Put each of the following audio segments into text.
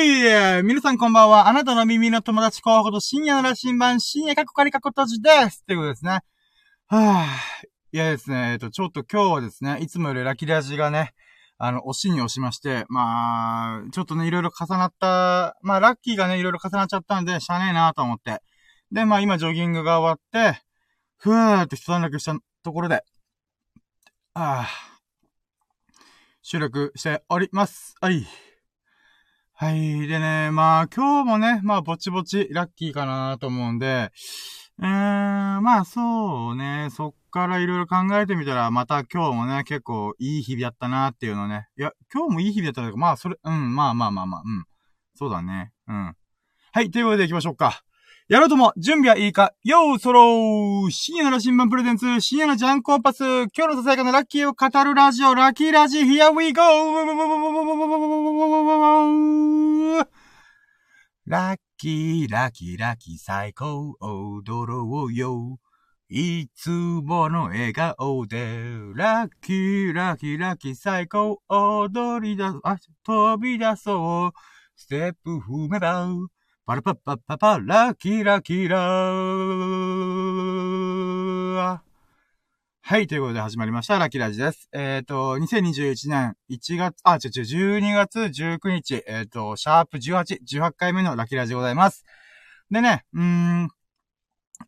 い皆さんこんばんは。あなたの耳の友達候補と深夜の羅針盤、深夜かっこかりかっこ閉じです。っていうことですね。はぁ。いやですね、えっと、ちょっと今日はですね、いつもよりラキラジがね、あの、押しに押しまして、まあ、ちょっとね、いろいろ重なった、まあ、ラッキーがね、いろいろ重なっちゃったんで、しゃあねえなと思って。で、まあ、今、ジョギングが終わって、ふーって一段落したところで、ああ、収録しております。はい。はい。でね、まあ今日もね、まあぼちぼちラッキーかなと思うんで、えーん、まあそうね、そっからいろいろ考えてみたら、また今日もね、結構いい日々だったなっていうのね。いや、今日もいい日々だったけど、まあそれ、うん、まあまあまあまあ、うん。そうだね。うん。はい、ということで行きましょうか。やろうとも、準備はいいか?よーそろー深夜の新聞プレゼンツ、深夜のジャンコンパス、今日のささやかなラッキーを語るラジオ、ラッキーラジー、Here we go! ラッキー、ラッキー、ラッキー、最高、踊ろうよ。いつもの笑顔で、ラッキー、ラッキー、ラッキー、最高、踊りだ、あ、飛び出そう。ステップ踏めば、パラパッパッパパ、ラキラキラー。はい、ということで始まりました、ラキラジです。えっ、ー、と、2021年1月、あ、ちょちょ、12月19日、えっ、ー、と、シャープ18、18回目のラキラジでございます。でね、うーん、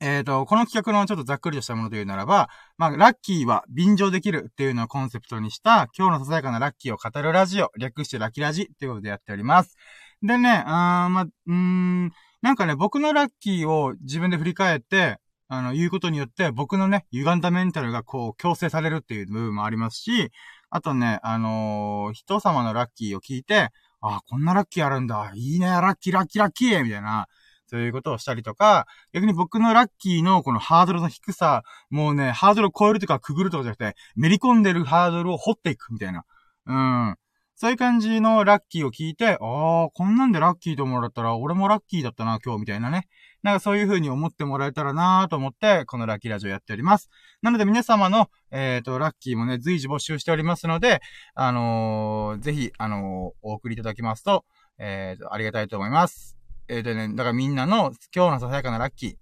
えっ、ー、と、この企画のちょっとざっくりとしたものというならば、まあ、ラッキーは便乗できるっていうのをコンセプトにした、今日のささやかなラッキーを語るラジオ、略してラキラジということでやっております。でね、あーま、うん、なんかね、僕のラッキーを自分で振り返って、あの、言うことによって、僕のね、歪んだメンタルがこう、強制されるっていう部分もありますし、あとね、あのー、人様のラッキーを聞いて、あ、こんなラッキーあるんだ。いいね、ラッキー、ラッキー、ラッキーみたいな、そういうことをしたりとか、逆に僕のラッキーのこのハードルの低さ、もうね、ハードルを超えるとかくぐるとかじゃなくて、めり込んでるハードルを掘っていくみたいな。うん。そういう感じのラッキーを聞いて、ああ、こんなんでラッキーと思うだったら、俺もラッキーだったな、今日、みたいなね。なんかそういう風に思ってもらえたらなと思って、このラッキーラジオやっております。なので皆様の、えっ、ー、と、ラッキーもね、随時募集しておりますので、あのー、ぜひ、あのー、お送りいただきますと、えっ、と、ありがたいと思います。えっ、とね、だからみんなの今日のささやかなラッキー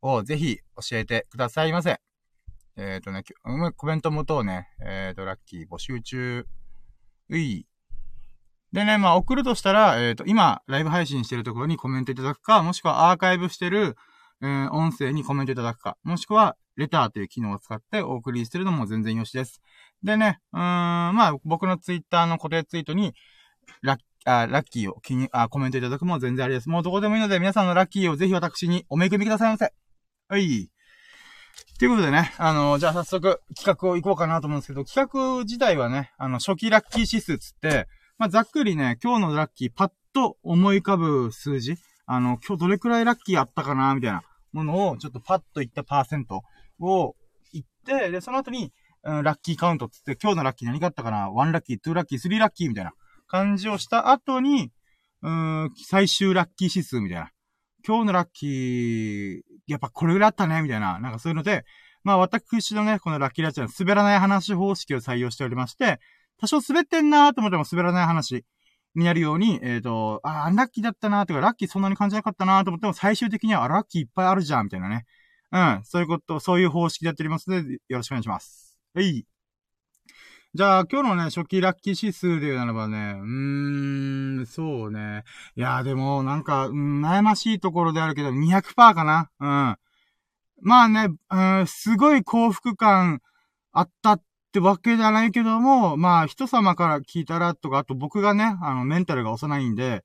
をぜひ教えてくださいませ。えっ、とね、コメントもとね、えっ、と、ラッキー募集中。うい。でね、まあ、送るとしたら、えっ、ー、と、今、ライブ配信してるところにコメントいただくか、もしくはアーカイブしてる、えー、音声にコメントいただくか、もしくは、レターという機能を使ってお送りしてるのも全然よしです。でね、うーん、まあ、僕のツイッターの固定ツイートに、ラッ、あラッキーを気に、あ、コメントいただくも全然ありです。もうどこでもいいので、皆さんのラッキーをぜひ私にお恵みくださいませ。はい。ということでね、あの、じゃあ早速企画を行こうかなと思うんですけど、企画自体はね、あの、初期ラッキー指数つって、まあ、ざっくりね、今日のラッキー、パッと思い浮かぶ数字、あの、今日どれくらいラッキーあったかな、みたいなものを、ちょっとパッといったパーセントを言って、で、その後に、うん、ラッキーカウントつって、今日のラッキー何があったかな ?1 ラッキー、2ラッキー、3ラッキーみたいな感じをした後に、うん、最終ラッキー指数みたいな。今日のラッキー、やっぱこれぐらいあったねみたいな。なんかそういうので、まあ私のね、このラッキーラッチは滑らない話方式を採用しておりまして、多少滑ってんなーと思っても滑らない話になるように、えっ、ー、と、あ、アンラッキーだったなーとか、ラッキーそんなに感じなかったなーと思っても、最終的には、ラッキーいっぱいあるじゃん、みたいなね。うん、そういうこと、そういう方式でやっておりますので、よろしくお願いします。はい。じゃあ、今日のね、初期ラッキー指数で言うならばね、うーん、そうね。いやでも、なんか、悩ましいところであるけど、200%かなうん。まあね、うん、すごい幸福感あったっってわけじゃないけども、まあ、人様から聞いたらとか、あと僕がね、あの、メンタルが幼いんで、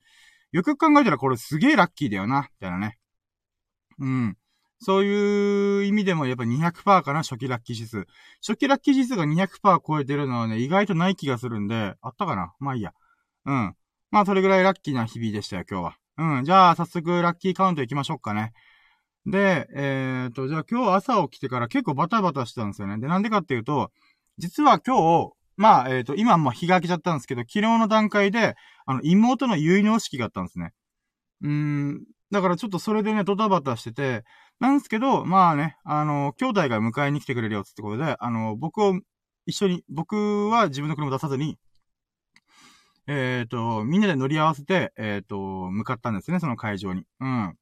よく考えたらこれすげえラッキーだよな、みたいなね。うん。そういう意味でもやっぱ200%かな、初期ラッキー指数。初期ラッキー指数が200%超えてるのはね、意外とない気がするんで、あったかな？まあいいや。うん。まあそれぐらいラッキーな日々でしたよ、今日は。うん。じゃあ、早速ラッキーカウント行きましょうかね。で、えーと、じゃあ今日朝起きてから結構バタバタしてたんですよね。で、なんでかっていうと、実は今日、まあ、えっ、ー、と、今も日が明けちゃったんですけど、昨日の段階で、あの、妹の結納式があったんですね。うーん、だからちょっとそれでね、ドタバタしてて、なんですけど、まあね、あの、兄弟が迎えに来てくれるよってことで、あの、僕を一緒に、僕は自分の車出さずに、えっ、ー、と、みんなで乗り合わせて、えっ、ー、と、向かったんですね、その会場に。うん。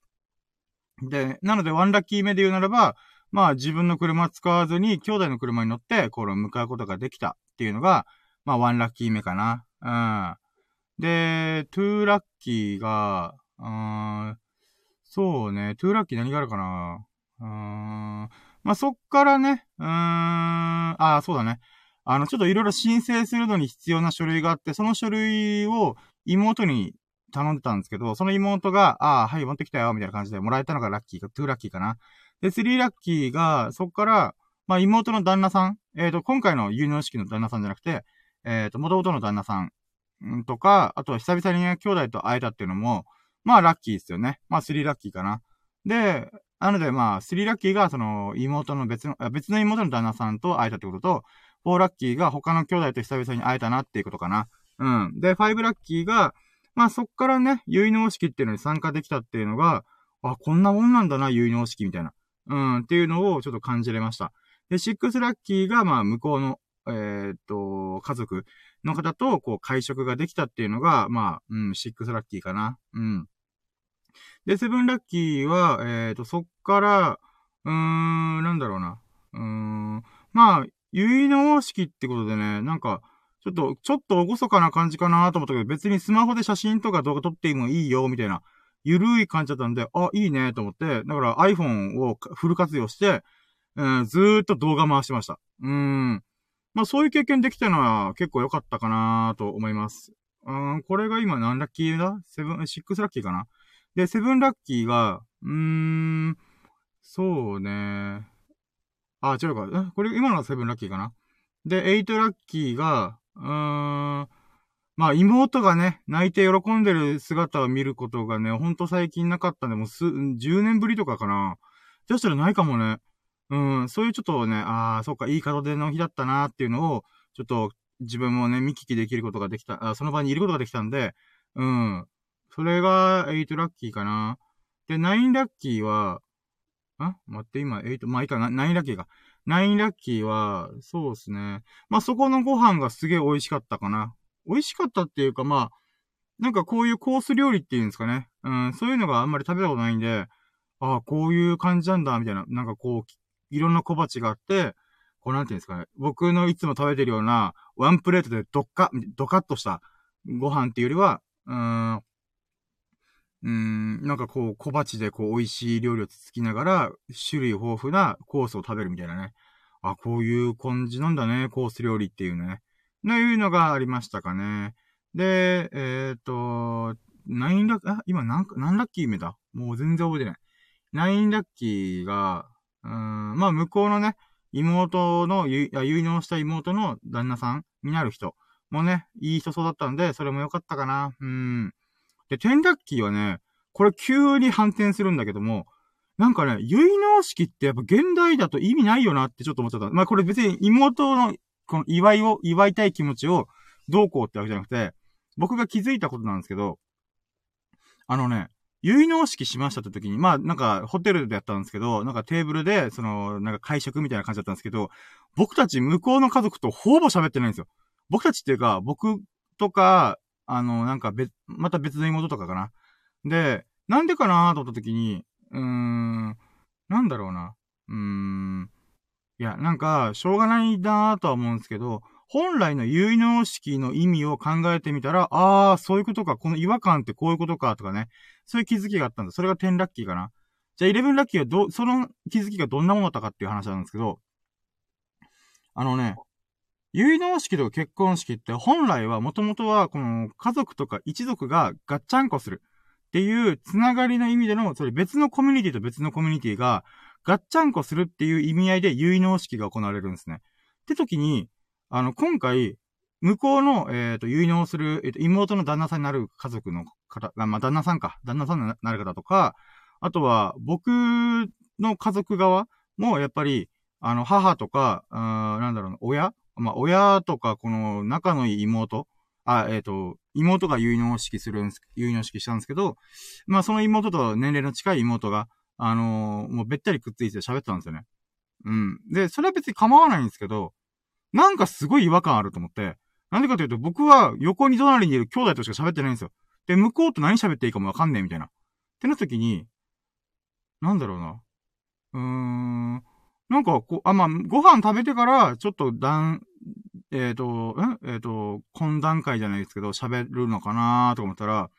で、なので、ワンラッキー目で言うならば、まあ、自分の車使わずに、兄弟の車に乗って、この向かうことができたっていうのが、まあ、ワンラッキー目かな。うん。で、トゥーラッキーが、うん、そうね、トゥーラッキー何があるかなうん、まあ、そっからね、うーん、あ、そうだね。あの、ちょっといろいろ申請するのに必要な書類があって、その書類を妹に頼んでたんですけど、その妹が、ああ、はい、持ってきたよ、みたいな感じでもらえたのがラッキーか、トゥーラッキーかな。で、スリーラッキーが、そっから、まあ、妹の旦那さん、えっ、ー、と、今回の有能式の旦那さんじゃなくて、えっ、ー、と、元々の旦那さん、んとか、あとは久々に兄弟と会えたっていうのも、まあ、ラッキーですよね。まあ、スリーラッキーかな。で、なので、まあ、スリーラッキーが、その、妹の別の、別の妹の旦那さんと会えたってことと、フォーラッキーが他の兄弟と久々に会えたなっていうことかな。うん。で、ファイブラッキーが、まあそっからね、結納式っていうのに参加できたっていうのが、あ、こんなもんなんだな、結納式みたいな。うん、っていうのをちょっと感じれました。で、シックスラッキーが、まあ向こうの、えー、っと、家族の方と、こう、会食ができたっていうのが、まあ、うん、シックスラッキーかな。うん。で、セブンラッキーは、えー、っと、そっから、うーん、なんだろうな。うーん、まあ、結納式ってことでね、なんか、ちょっと、ちょっとおごそかな感じかなと思ったけど、別にスマホで写真とか動画撮ってもいいよ、みたいな、ゆるい感じだったんで、あ、いいね、と思って、だから iPhone をフル活用して、うん、ずーっと動画回してました。うん。まあ、そういう経験できたのは結構良かったかなと思います。うん、これが今何ラッキーだ？ seven、six ラッキーかな？で、 seven ラッキーが、うーん、そうね。あ、違うか。これ今のは seven ラッキーかな？で、 eight ラッキーが、うーん、まあ妹がね、泣いて喜んでる姿を見ることがね、ほんと最近なかったんで、もうす、10年ぶりとかかな。じゃしたらないかもね。うん、そういうちょっとね、ああ、そっか、いい門出の日だったなーっていうのを、ちょっと自分もね、見聞きできることができた、あその場にいることができたんで、うん。それが8ラッキーかな。で、9ラッキーは、あ待って、今、8、まあいいかな、9ラッキーか。9ラッキーは、そうですね。まあそこのご飯がすげえ美味しかったかな。美味しかったっていうか、まあ、なんかこういうコース料理っていうんですかね。うん、そういうのがあんまり食べたことないんで、ああ、こういう感じなんだ、みたいな。なんかこう、いろんな小鉢があって、こうなんていうんですかね。僕のいつも食べてるような、ワンプレートでドッカ、ドカッとしたご飯っていうよりは、うーん、うーん、なんかこう、小鉢でこう、美味しい料理をつつきながら、種類豊富なコースを食べるみたいなね。あ、こういう感じなんだね、コース料理っていうね。というのがありましたかね。で、えっ、と、ナインラッキー、あ、今何、何ラッキー目だもう全然覚えてない。ナインラッキーが、うん、まあ、向こうのね、妹の、ゆ結納した妹の旦那さんになる人もね、いい人そうだったんで、それも良かったかな。うん。で、テンラッキーはね、これ急に反転するんだけども、なんかね、結納式ってやっぱ現代だと意味ないよなってちょっと思っちゃった。まあこれ別に妹のこの祝いを、祝いたい気持ちをどうこうってわけじゃなくて、僕が気づいたことなんですけど、あのね、結納式しましたって時に、まあ、なんか、ホテルでやったんですけど、なんかテーブルで、その、なんか会食みたいな感じだったんですけど、僕たち向こうの家族とほぼ喋ってないんですよ。僕たちっていうか、僕とか、あの、なんか別、また別の妹とかかな。で、なんでかなと思った時に、うーん、なんだろうな。うーん、いや、なんか、しょうがないなぁとは思うんですけど、本来の結納式の意味を考えてみたら、ああ、そういうことか、この違和感ってこういうことか、とかね。そういう気づきがあったんです。それが10ラッキーかな。じゃあ11ラッキーはど、その気づきがどんなものだったかっていう話なんですけど、あのね、結納式とか結婚式って本来はもともとはこの家族とか一族がガッチャンコするっていうつながりの意味での、それ別のコミュニティと別のコミュニティがガッチャンコするっていう意味合いで結納式が行われるんですね。って時に、あの、今回、向こうの、えっ、ー、と、結納する、えっ、ー、と、妹の旦那さんになる家族の方、まあ、旦那さんか、旦那さんになる方とか、あとは、僕の家族側も、やっぱり、あの、母とか、あなんだろう、親？まあ、親とか、この、仲のいい妹？あ、えっ、ー、と、妹が結納式するんす、結納式したんですけど、まあ、その妹と年齢の近い妹が、あのー、もうべったりくっついて喋ってたんですよね。うん。で、それは別に構わないんですけど、なんかすごい違和感あると思って、なんでかというと、僕は横に隣にいる兄弟としか喋ってないんですよ。で、向こうと何喋っていいかもわかんねえみたいな。ってなった時に、なんだろうな。うーん。なんか、こう、あ、まあ、ご飯食べてから、ちょっと、だん、えっ、ー、と、ええっ、ー、と、懇談会じゃないですけど、喋るのかなーと思ったら、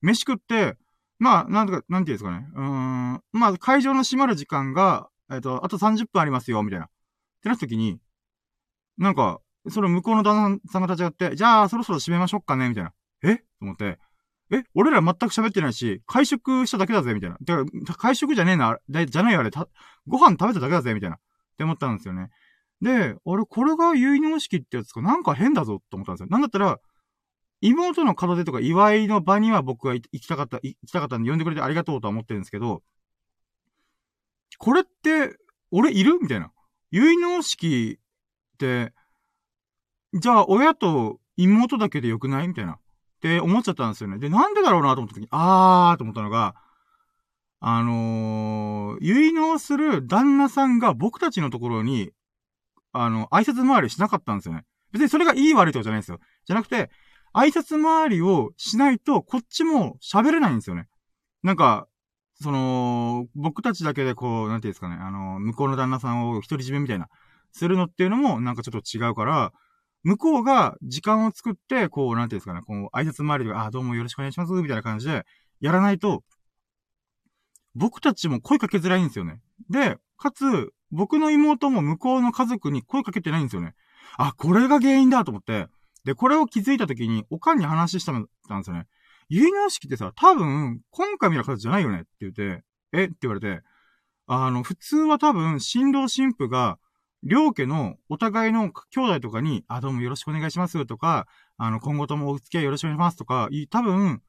飯食って、まあ、なんとか、なんていうんですかね。うん。まあ、会場の閉まる時間が、えっ、ー、と、あと30分ありますよ、みたいな。ってなった時に、なんか、その向こうの旦那さんが立ち上がって、じゃあ、そろそろ閉めましょうかね、みたいな。え？と思って、え？俺ら全く喋ってないし、会食しただけだぜ、みたいな。だから、会食じゃねえな、じゃない、あれ、た、ご飯食べただけだぜ、みたいな。って思ったんですよね。で、俺、これが結納式ってやつか、なんか変だぞ、と思ったんですよ。なんだったら、妹の門出とか祝いの場には僕が行きたかった、行きたかったんで呼んでくれてありがとうとは思ってるんですけど、これって、俺いるみたいな。結納式って、じゃあ親と妹だけでよくないみたいな。って思っちゃったんですよね。で、なんでだろうなと思った時に、あーと思ったのが、あのー、結納する旦那さんが僕たちのところに、あの、挨拶回りしなかったんですよね。別にそれがいい悪いってことじゃないんですよ。じゃなくて、挨拶回りをしないと、こっちも喋れないんですよね。なんか、その、僕たちだけでこう、なんていうんですかね、あの、向こうの旦那さんを独り占めみたいな、するのっていうのも、なんかちょっと違うから、向こうが時間を作って、こう、なんていうんですかね、こう、挨拶回りとか、あ、どうもよろしくお願いします、みたいな感じで、やらないと、僕たちも声かけづらいんですよね。で、かつ、僕の妹も向こうの家族に声かけてないんですよね。あ、これが原因だと思って、で、これを気づいた時に、おかんに話したんですよね。結納式ってさ、多分、今回見た形じゃないよねって言って、え？って言われて、あの、普通は多分、新郎新婦が、両家のお互いの兄弟とかに、あ、どうもよろしくお願いしますとか、あの、今後ともお付き合いよろしくお願いしますとか、多分、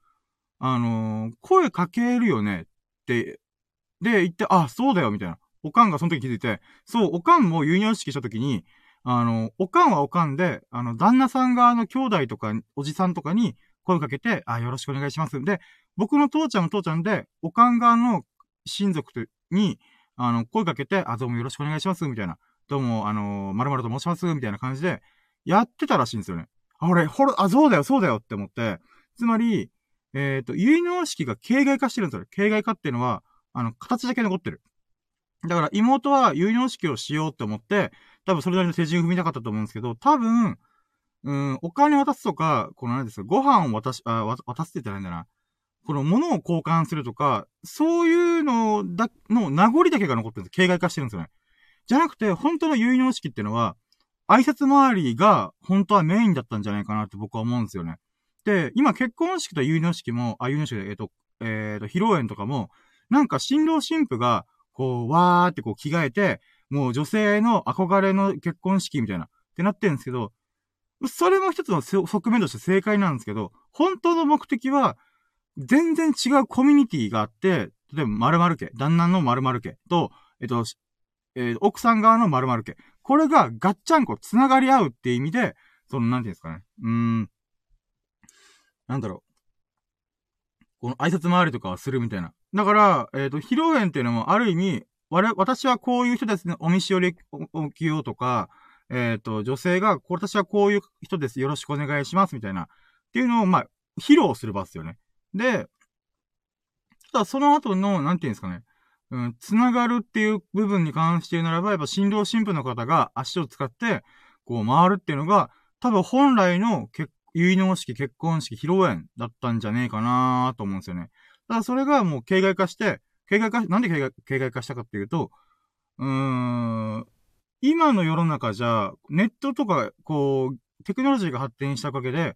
あのー、声かけるよねって、で、言って、あ、そうだよ、みたいな。おかんがその時気づいて、そう、おかんも結納式した時に、あの、おかんはおかんで、あの、旦那さん側の兄弟とか、おじさんとかに声かけて、あ、よろしくお願いします。で、僕の父ちゃんも父ちゃんで、おかん側の親族に、あの、声かけて、あ、どうもよろしくお願いします、みたいな。どうも、あの、まるまると申します、みたいな感じで、やってたらしいんですよね。あ、俺、ほら、あ、そうだよ、そうだよって思って、つまり、えっ、ー、と、結納式が形骸化してるんですよ。形骸化っていうのは、あの、形だけ残ってる。だから、妹は結納式をしようって思って、多分それなりの手順踏みたかったと思うんですけど、多分、うん、お金渡すとか、この何ですか、ご飯を渡し、あ、渡すって言ったらいいんだな。この物を交換するとか、そういうのだ、の名残だけが残ってるんです。形骸化してるんですよね。じゃなくて、本当の結納式っていうのは、挨拶回りが本当はメインだったんじゃないかなって僕は思うんですよね。で、今結婚式と結納式も、あ、結納式で、えっ、ー、と、えっ、ー、と、披露宴とかも、なんか新郎新婦が、こう、わーってこう着替えて、もう女性の憧れの結婚式みたいな、ってなってるんですけど、それも一つの側面として正解なんですけど、本当の目的は、全然違うコミュニティがあって、例えば〇〇家、旦那の〇〇家と、えっと、えー、奥さん側の〇〇家。これがガッチャンコ繋がり合うっていう意味で、その、なんていうんですかね。うーん。なんだろう。この挨拶回りとかはするみたいな。だから、えっ、ー、と、披露宴っていうのもある意味、我、私はこういう人ですね、お見知りおきようとか、えっ、ー、と、女性が、私はこういう人です、よろしくお願いします、みたいな。っていうのを、まあ、披露する場ですよね。で、ただその後の、なんていうんですかね。うん、つながるっていう部分に関して言うならば、やっぱ新郎新婦の方が足を使って、こう回るっていうのが、多分本来の結、結納式、結婚式、披露宴だったんじゃねえかなと思うんですよね。ただそれがもう形骸化して、形骸化、なんで形骸化したかっていうと、うーん、今の世の中じゃ、ネットとか、こう、テクノロジーが発展したおかげで、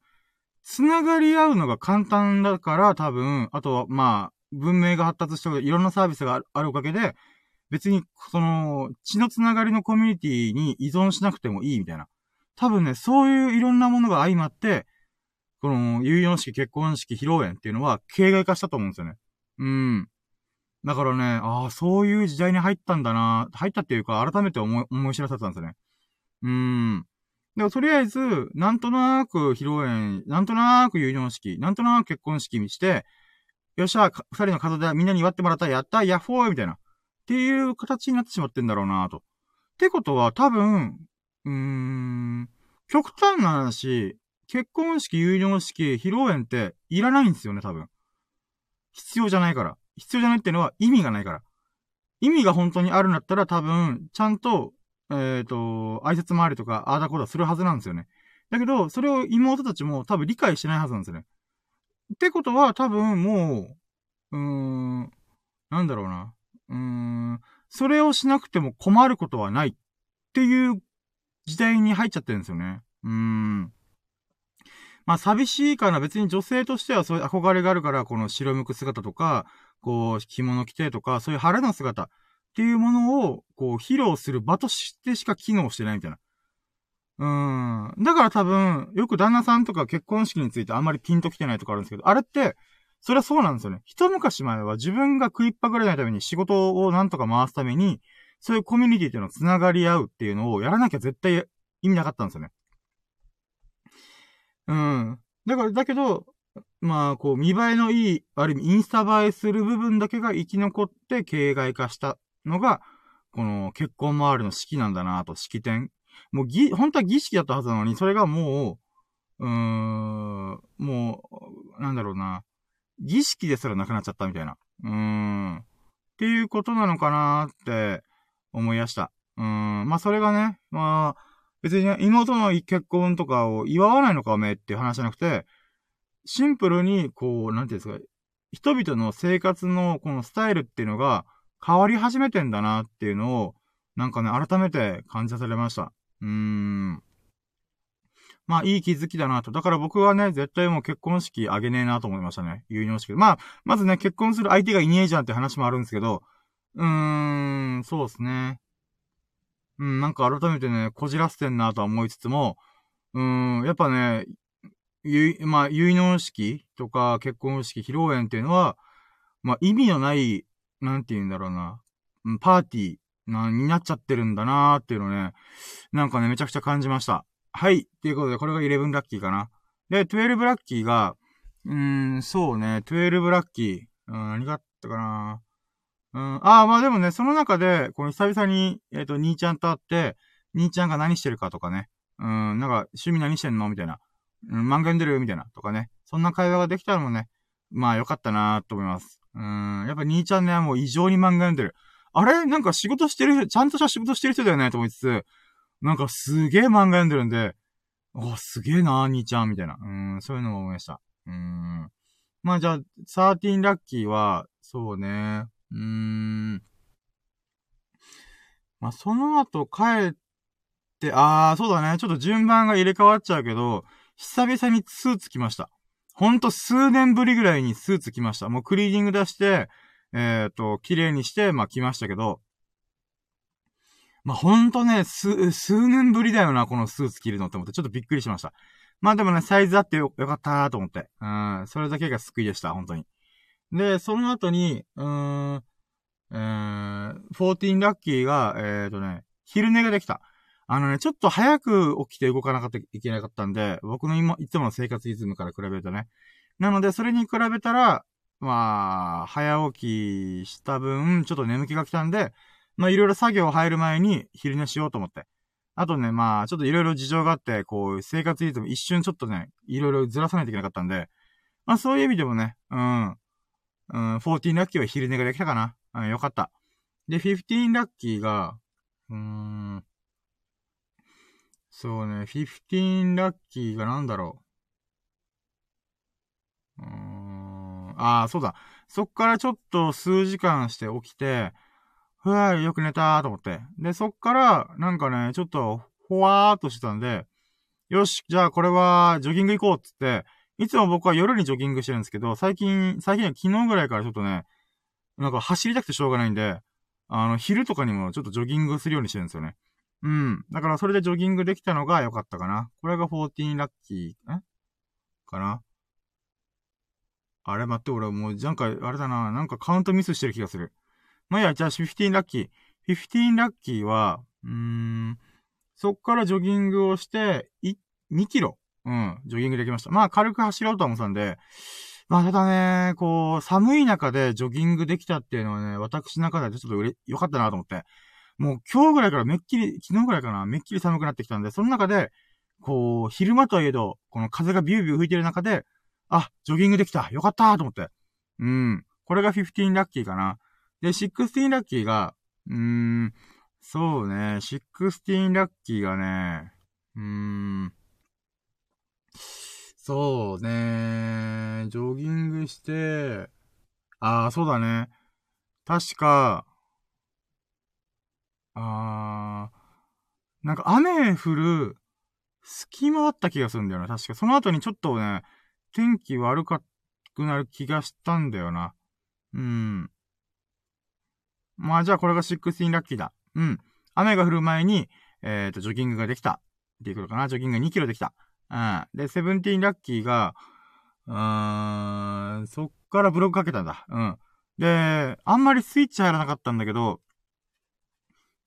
つながり合うのが簡単だから、多分、あとは、まあ、文明が発達したいろんなサービスがあるおかげで、別に、その、血のつながりのコミュニティに依存しなくてもいいみたいな。多分ね、そういういろんなものが相まって、この、結納式、結婚式、披露宴っていうのは、形骸化したと思うんですよね。うん。だからね、ああ、そういう時代に入ったんだな、入ったっていうか、改めて思い、思い知らされたんですよね。うーん。でも、とりあえず、なんとなく披露宴、なんとなく結納式、なんとなく結婚式にして、よっしゃ、二人の方でみんなに祝ってもらったら、やったヤッホーみたいな。っていう形になってしまってんだろうなと。ってことは、多分、うーん、極端な話、結婚式、有料式、披露宴っていらないんですよね、多分。必要じゃないから。必要じゃないっていうのは意味がないから。意味が本当にあるんだったら多分、ちゃんと、えっ、ー、と、挨拶回りとか、ああだこだするはずなんですよね。だけど、それを妹たちも多分理解してないはずなんですよね。ってことは多分もう、うーん、なんだろうな。うーん、それをしなくても困ることはないっていう時代に入っちゃってるんですよね。うーん。まあ寂しいかな。別に女性としてはそういう憧れがあるから、この白むく姿とか、こう、着物着てとか、そういう晴れの姿っていうものを、こう、披露する場としてしか機能してないみたいな。うん。だから多分、よく旦那さんとか結婚式についてあんまりピンと来てないとかあるんですけど、あれって、それはそうなんですよね。一昔前は自分が食いっぱぐれないために仕事をなんとか回すために、そういうコミュニティっていうのを繋がり合うっていうのをやらなきゃ絶対意味なかったんですよね。うん。だから、だけど、まあ、こう、見栄えのいい、ある意味、インスタ映えする部分だけが生き残って形骸化したのが、この結婚周りの式なんだなと、式典。もうぎ、本当は儀式だったはずなのに、それがもう、うーん、もう、なんだろうな。儀式ですらなくなっちゃったみたいな。うーん。っていうことなのかなって思い出した。うーん。まあ、それがね、まあ、別に、ね、妹の結婚とかを祝わないのかおめえっていう話じゃなくて、シンプルに、こう、なんていうんですか、人々の生活のこのスタイルっていうのが変わり始めてんだなっていうのを、なんかね、改めて感じさせれました。うーん。まあ、いい気づきだなと。だから僕はね、絶対もう結婚式あげねえなと思いましたね。結納式。まあ、まずね、結婚する相手がいねえじゃんって話もあるんですけど、うーん、そうですね。うん、なんか改めてね、こじらせてんなとは思いつつも、うーん、やっぱね、ゆい、まあ、結納式とか結婚式、披露宴っていうのは、まあ、意味のない、なんて言うんだろうな、パーティーな、になっちゃってるんだなーっていうのね、なんかね、めちゃくちゃ感じました。はい。っていうことで、これが11ラッキーかな。で、12ラッキーが、うーん、そうね、12ラッキー。うん、何があったかなうん、ああ、まあでもね、その中で、この久々に、えっ、ー、と、兄ちゃんと会って、兄ちゃんが何してるかとかね。うん、なんか、趣味何してんのみたいな。うん、漫画読んでるみたいな。とかね。そんな会話ができたのもね、まあよかったなと思います。うん、やっぱ兄ちゃんね、もう異常に漫画読んでる。あれなんか仕事してる、ちゃんとした仕事してる人だよねと思いつつ、なんかすげえ漫画読んでるんで、あ、すげえな兄ちゃん、みたいな。うん、そういうのも思いました。うん。まあじゃあ、13ラッキーは、そうね。うーん。まあ、その後帰って、あー、そうだね。ちょっと順番が入れ替わっちゃうけど、久々にスーツ着ました。ほんと数年ぶりぐらいにスーツ着ました。もうクリーニング出して、えっ、ー、と、綺麗にして、まあ、着ましたけど、まあ、ほんとね、数、数年ぶりだよな、このスーツ着るのって思って、ちょっとびっくりしました。まあでもね、サイズあってよよかったーと思って。うん、それだけが救いでした、本当に。で、その後に、うーん、えー、14ラッキーが、えーとね、昼寝ができた。あのね、ちょっと早く起きて動かなかったいけなかったんで、僕の今、いつもの生活リズムから比べるとね。なので、それに比べたら、まあ、早起きした分、ちょっと眠気が来たんで、まあ、いろいろ作業入る前に昼寝しようと思って。あとね、まあ、ちょっといろいろ事情があって、こう、生活リズム一瞬ちょっとね、いろいろずらさないといけなかったんで、まあ、そういう意味でもね、うん、うん、14ラッキーは昼寝ができたかな。うん、よかった。で、15ラッキーが、うーん、そうね、15ラッキーがなんだろう。うーん、ああ、そうだ。そっからちょっと数時間して起きて、ふわーよく寝たーと思って。で、そっから、なんかね、ちょっと、ほわーっとしてたんで、よし、じゃあこれは、ジョギング行こうっつって、いつも僕は夜にジョギングしてるんですけど、最近、最近は昨日ぐらいからちょっとね、なんか走りたくてしょうがないんで、あの、昼とかにもちょっとジョギングするようにしてるんですよね。うん。だからそれでジョギングできたのが良かったかな。これが14ラッキー、え？かな？あれ待って、俺もう、なんか、あれだな、なんかカウントミスしてる気がする。まあ、いや、じゃあ15ラッキー。15ラッキーは、うーん、そっからジョギングをして、い、2キロうん、ジョギングできました。まあ、軽く走ろうと思ったんで、まあ、ただね、こう、寒い中でジョギングできたっていうのはね、私の中ではちょっとうれ、良かったなと思って。もう今日ぐらいからめっきり、昨日ぐらいかな、めっきり寒くなってきたんで、その中で、こう、昼間といえど、この風がビュービュー吹いてる中で、あ、ジョギングできたよかったと思って。うん。これが15ラッキーかな。で、16ラッキーが、うーん、そうね、16ラッキーがね、うーん、そうね、ジョギングして、ああ、そうだね。確か、あー、なんか雨降る隙間あった気がするんだよな。確かその後にちょっとね、天気悪かくなる気がしたんだよな。うん。まあじゃあこれが16ラッキーだ。うん。雨が降る前に、えっ、ー、と、ジョギングができた。っていうことかな。ジョギング2キロできた。うん。で、セブンティーンラッキーが、うーん、そっからブログかけたんだ。うん。で、あんまりスイッチ入らなかったんだけど、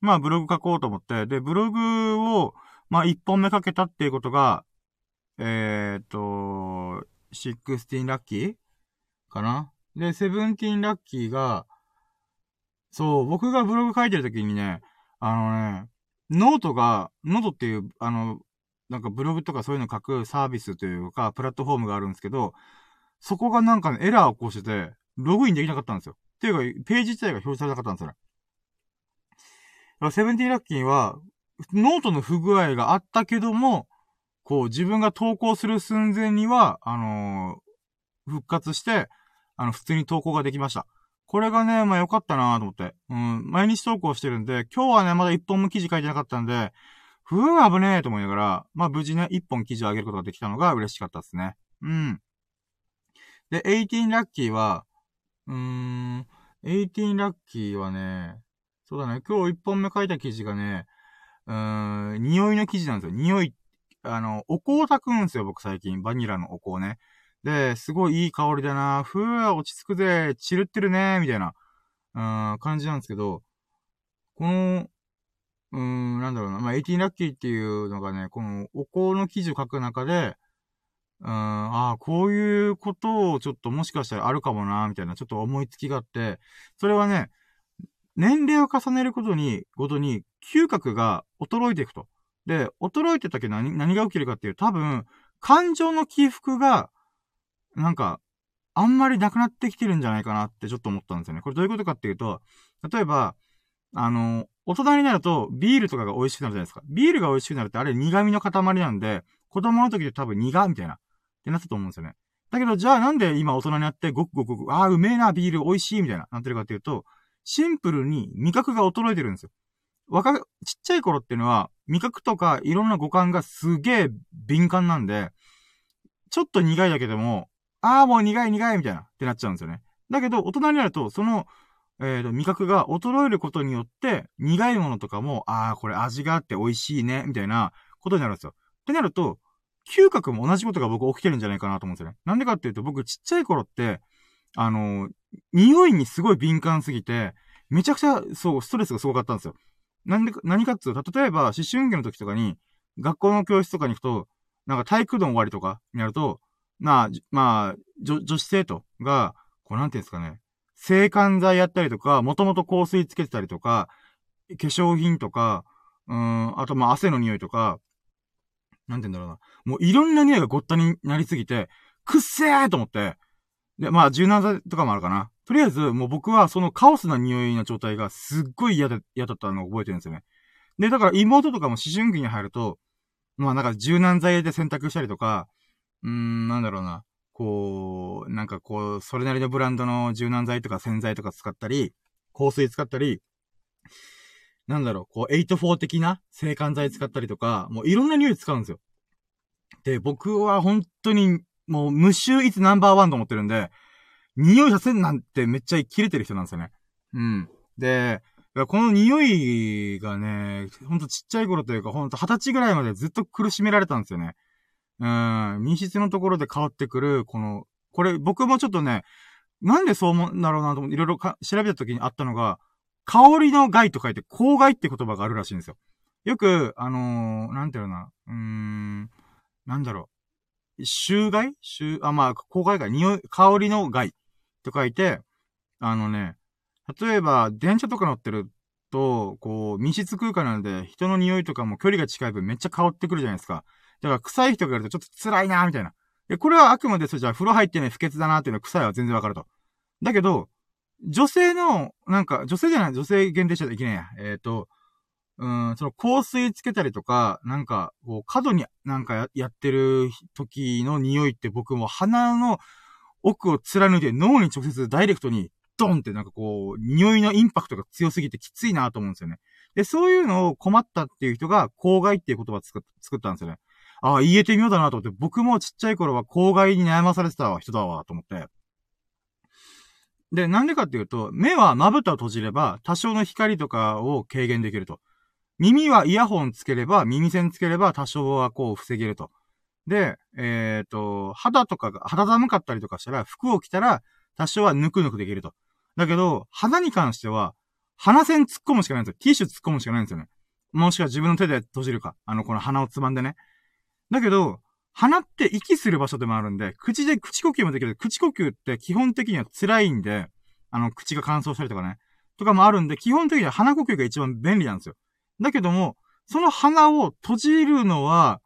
まあブログ書こうと思って、で、ブログを、まあ1本目かけたっていうことが、えっ、と、16ラッキーかなで、17ラッキーが、そう、僕がブログ書いてる時にね、あのね、ノートが、ノートっていう、あの、なんかブログとかそういうの書くサービスというか、プラットフォームがあるんですけど、そこがなんかね、エラーを起こしてて、ログインできなかったんですよ。っていうか、ページ自体が表示されなかったんですよね。 seventeen ラッキーは、ノートの不具合があったけども、こう、自分が投稿する寸前には、あのー、復活して、あの、普通に投稿ができました。これがね、まあ良かったなと思って。うん、毎日投稿してるんで、今日はね、まだ一本も記事書いてなかったんで、ふぅ、危ねえと思いながら、まあ無事ね、一本記事を上げることができたのが嬉しかったですね。うん。で、18ラッキーは、うーん、18ラッキーはね、そうだね、今日一本目書いた記事がね、うーん、匂いの記事なんですよ。匂い、あの、お香を炊くんですよ、僕最近。バニラのお香ね。で、すごいいい香りだなふぅ、落ち着くぜ、チルってるねみたいな、うーん、感じなんですけど、この、うーん、なんだろうな。まあ、18ラッキーっていうのがね、このお香の記事を書く中で、うーん、ああ、こういうことをちょっともしかしたらあるかもな、みたいな、ちょっと思いつきがあって、それはね、年齢を重ねることに、ごとに、嗅覚が衰えていくと。で、衰えてたけど何、何が起きるかっていう、多分、感情の起伏が、なんか、あんまりなくなってきてるんじゃないかなってちょっと思ったんですよね。これどういうことかっていうと、例えば、あの、大人になるとビールとかが美味しくなるじゃないですか。ビールが美味しくなるってあれ苦味の塊なんで、子供の時で多分苦みたいな、ってなったと思うんですよね。だけど、じゃあなんで今大人になってごくごくごく、ああ、うめえな、ビール美味しいみたいな、なってるかっていうと、シンプルに味覚が衰えてるんですよ。若、ちっちゃい頃っていうのは、味覚とかいろんな五感がすげえ敏感なんで、ちょっと苦いだけでも、ああ、もう苦い苦いみたいなってなっちゃうんですよね。だけど、大人になると、その、えっ、ー、と、味覚が衰えることによって、苦いものとかも、ああ、これ味があって美味しいね、みたいなことになるんですよ。ってなると、嗅覚も同じことが僕起きてるんじゃないかなと思うんですよね。なんでかっていうと、僕ちっちゃい頃って、あの、匂いにすごい敏感すぎて、めちゃくちゃ、そう、ストレスがすごかったんですよ。なんで、何かっていうと、例えば、思春期の時とかに、学校の教室とかに行くと、なんか体育の終わりとかになると、まあ、まあ、女、女子生徒が、こうなんていうんですかね、制汗剤やったりとか、もともと香水つけてたりとか、化粧品とか、うん、あとまあ汗の匂いとか、なんて言うんだろうな。もういろんな匂いがごったになりすぎて、くっせーと思って、で、まあ柔軟剤とかもあるかな。とりあえず、もう僕はそのカオスな匂いの状態がすっごい嫌だ、嫌だったのを覚えてるんですよね。で、だから妹とかも思春期に入ると、まあなんか柔軟剤で洗濯したりとか、うーん、なんだろうな。こう、なんかこう、それなりのブランドの柔軟剤とか洗剤とか使ったり、香水使ったり、なんだろう、こう、84的な制汗剤使ったりとか、もういろんな匂い使うんですよ。で、僕は本当に、もう無臭いつナンバーワンと思ってるんで、匂いさせんなんてめっちゃ切れてる人なんですよね。うん。で、この匂いがね、ほんとちっちゃい頃というか、ほんと二十歳ぐらいまでずっと苦しめられたんですよね。うん、密室のところで変わってくる、この、これ僕もちょっとね、なんでそう思うんだろうなと思って、いろいろ調べた時にあったのが、香りの害と書いて、香害って言葉があるらしいんですよ。よく、あのー、なんていうのな、うーん、なんだろう。臭害？臭、あ、まあ、香害が、匂い、香りの害？と書いて、あのね、例えば、電車とか乗ってると、こう、密室空間なんで、人の匂いとかも距離が近い分めっちゃ香ってくるじゃないですか。だから臭い人がいるとちょっと辛いなみたいな。で、これはあくまでそれじゃあ風呂入ってね、不潔だなっていうのは臭いは全然わかると。だけど、女性の、なんか、女性じゃない、女性限定しちゃいけないや。えっ、ー、と、うん、その香水つけたりとか、なんか、こう、角になんかやってる時の匂いって僕も鼻の奥を貫いて脳に直接ダイレクトにドンってなんかこう、匂いのインパクトが強すぎてきついなと思うんですよね。で、そういうのを困ったっていう人が、公害っていう言葉を作ったんですよね。ああ、言えてみようだなと思って、僕もちっちゃい頃は公害に悩まされてた人だわ、と思って。で、なんでかっていうと、目はまぶたを閉じれば、多少の光とかを軽減できると。耳はイヤホンつければ、耳栓つければ、多少はこう防げると。で、えっ、ー、と、肌とかが、肌寒かったりとかしたら、服を着たら、多少はぬくぬくできると。だけど、肌に関しては、鼻線突っ込むしかないんですよ。ティッシュ突っ込むしかないんですよね。もしくは自分の手で閉じるか。あの、この鼻をつまんでね。だけど、鼻って息する場所でもあるんで、口で口呼吸もできる。口呼吸って基本的には辛いんで、あの、口が乾燥したりとかね。とかもあるんで、基本的には鼻呼吸が一番便利なんですよ。だけども、その鼻を閉じるのは、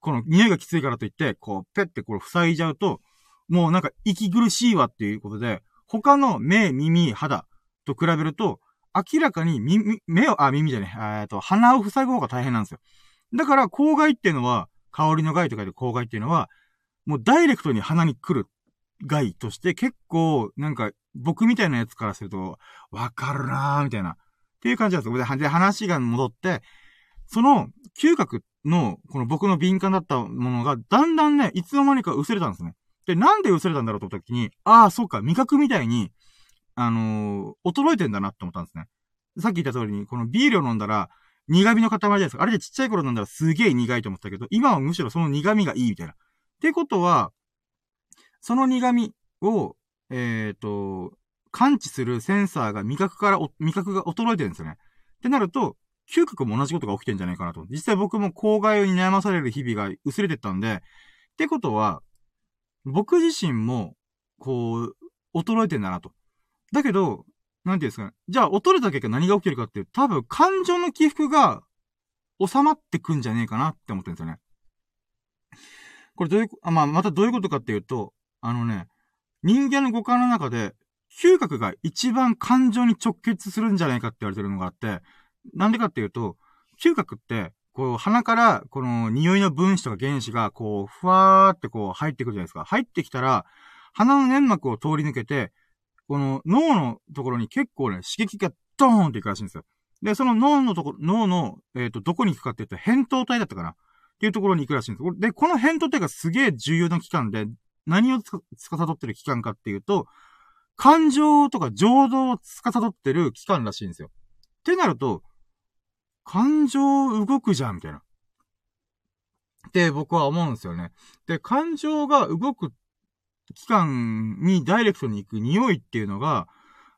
この匂いがきついからといって、こう、ペッてこれ塞いじゃうと、もうなんか息苦しいわっていうことで、他の目、耳、肌と比べると、明らかに耳、目を、あ、耳じゃねえ、えっと、鼻を塞ぐ方が大変なんですよ。だから、口外っていうのは、香りの害と書いて口外っていうのは、もうダイレクトに鼻に来る害として結構、なんか、僕みたいなやつからすると、わかるなーみたいな。っていう感じなんですよ。で、話が戻って、その、嗅覚の、この僕の敏感だったものが、だんだんね、いつの間にか薄れたんですね。で、なんで薄れたんだろうと思った時に、ああ、そうか、味覚みたいに、あのー、衰えてんだなって思ったんですね。さっき言った通りに、このビールを飲んだら、苦味の塊じゃないですか。あれでちっちゃい頃飲んだらすげえ苦いと思ったけど、今はむしろその苦味がいいみたいな。ってことは、その苦味を、えっ、ー、と、感知するセンサーが味覚から、味覚が衰えてるんですよね。ってなると、嗅覚も同じことが起きてんじゃないかなと。実際僕も公害に悩まされる日々が薄れてったんで、ってことは、僕自身も、こう、衰えてんだなと。だけど、なんていうんですかね。じゃあ、劣れた結果何が起きるかっていう、多分、感情の起伏が収まってくんじゃねえかなって思ってるんですよね。これどういう、あまあ、またどういうことかっていうと、あのね、人間の五感の中で、嗅覚が一番感情に直結するんじゃないかって言われてるのがあって、なんでかっていうと、嗅覚って、こう、鼻から、この匂いの分子とか原子が、こう、ふわーってこう、入ってくるじゃないですか。入ってきたら、鼻の粘膜を通り抜けて、この脳のところに結構ね、刺激がドーンっていくらしいんですよ。で、その脳のところ、脳の、えっ、ー、と、どこに行くかって言ったら、扁桃体だったかなっていうところに行くらしいんです。で、この扁桃体がすげえ重要な器官で、何をつか、司ってる器官かっていうと、感情とか情動を司ってる器官らしいんですよ。ってなると、感情動くじゃん、みたいな。って僕は思うんですよね。で、感情が動く期間にダイレクトに行く匂いっていうのが、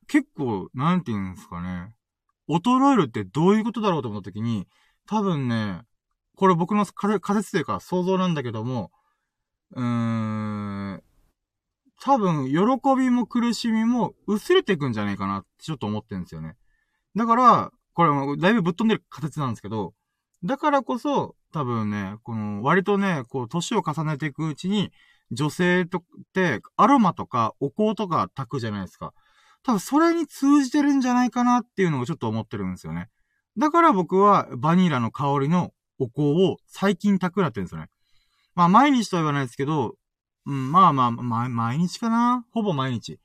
結構、なんて言うんですかね。衰えるってどういうことだろうと思った時に、多分ね、これ僕の仮説というか想像なんだけども、うーん、多分、喜びも苦しみも薄れていくんじゃないかなってちょっと思ってるんですよね。だから、これもだいぶぶっ飛んでる仮説なんですけど、だからこそ、多分ね、この、割とね、こう、年を重ねていくうちに、女性とって、アロマとかお香とか炊くじゃないですか。多分それに通じてるんじゃないかなっていうのをちょっと思ってるんですよね。だから僕はバニラの香りのお香を最近炊くなってるんですよね。まあ毎日とは言わないですけど、うん、まあまあ、ま、毎日かなほぼ毎日。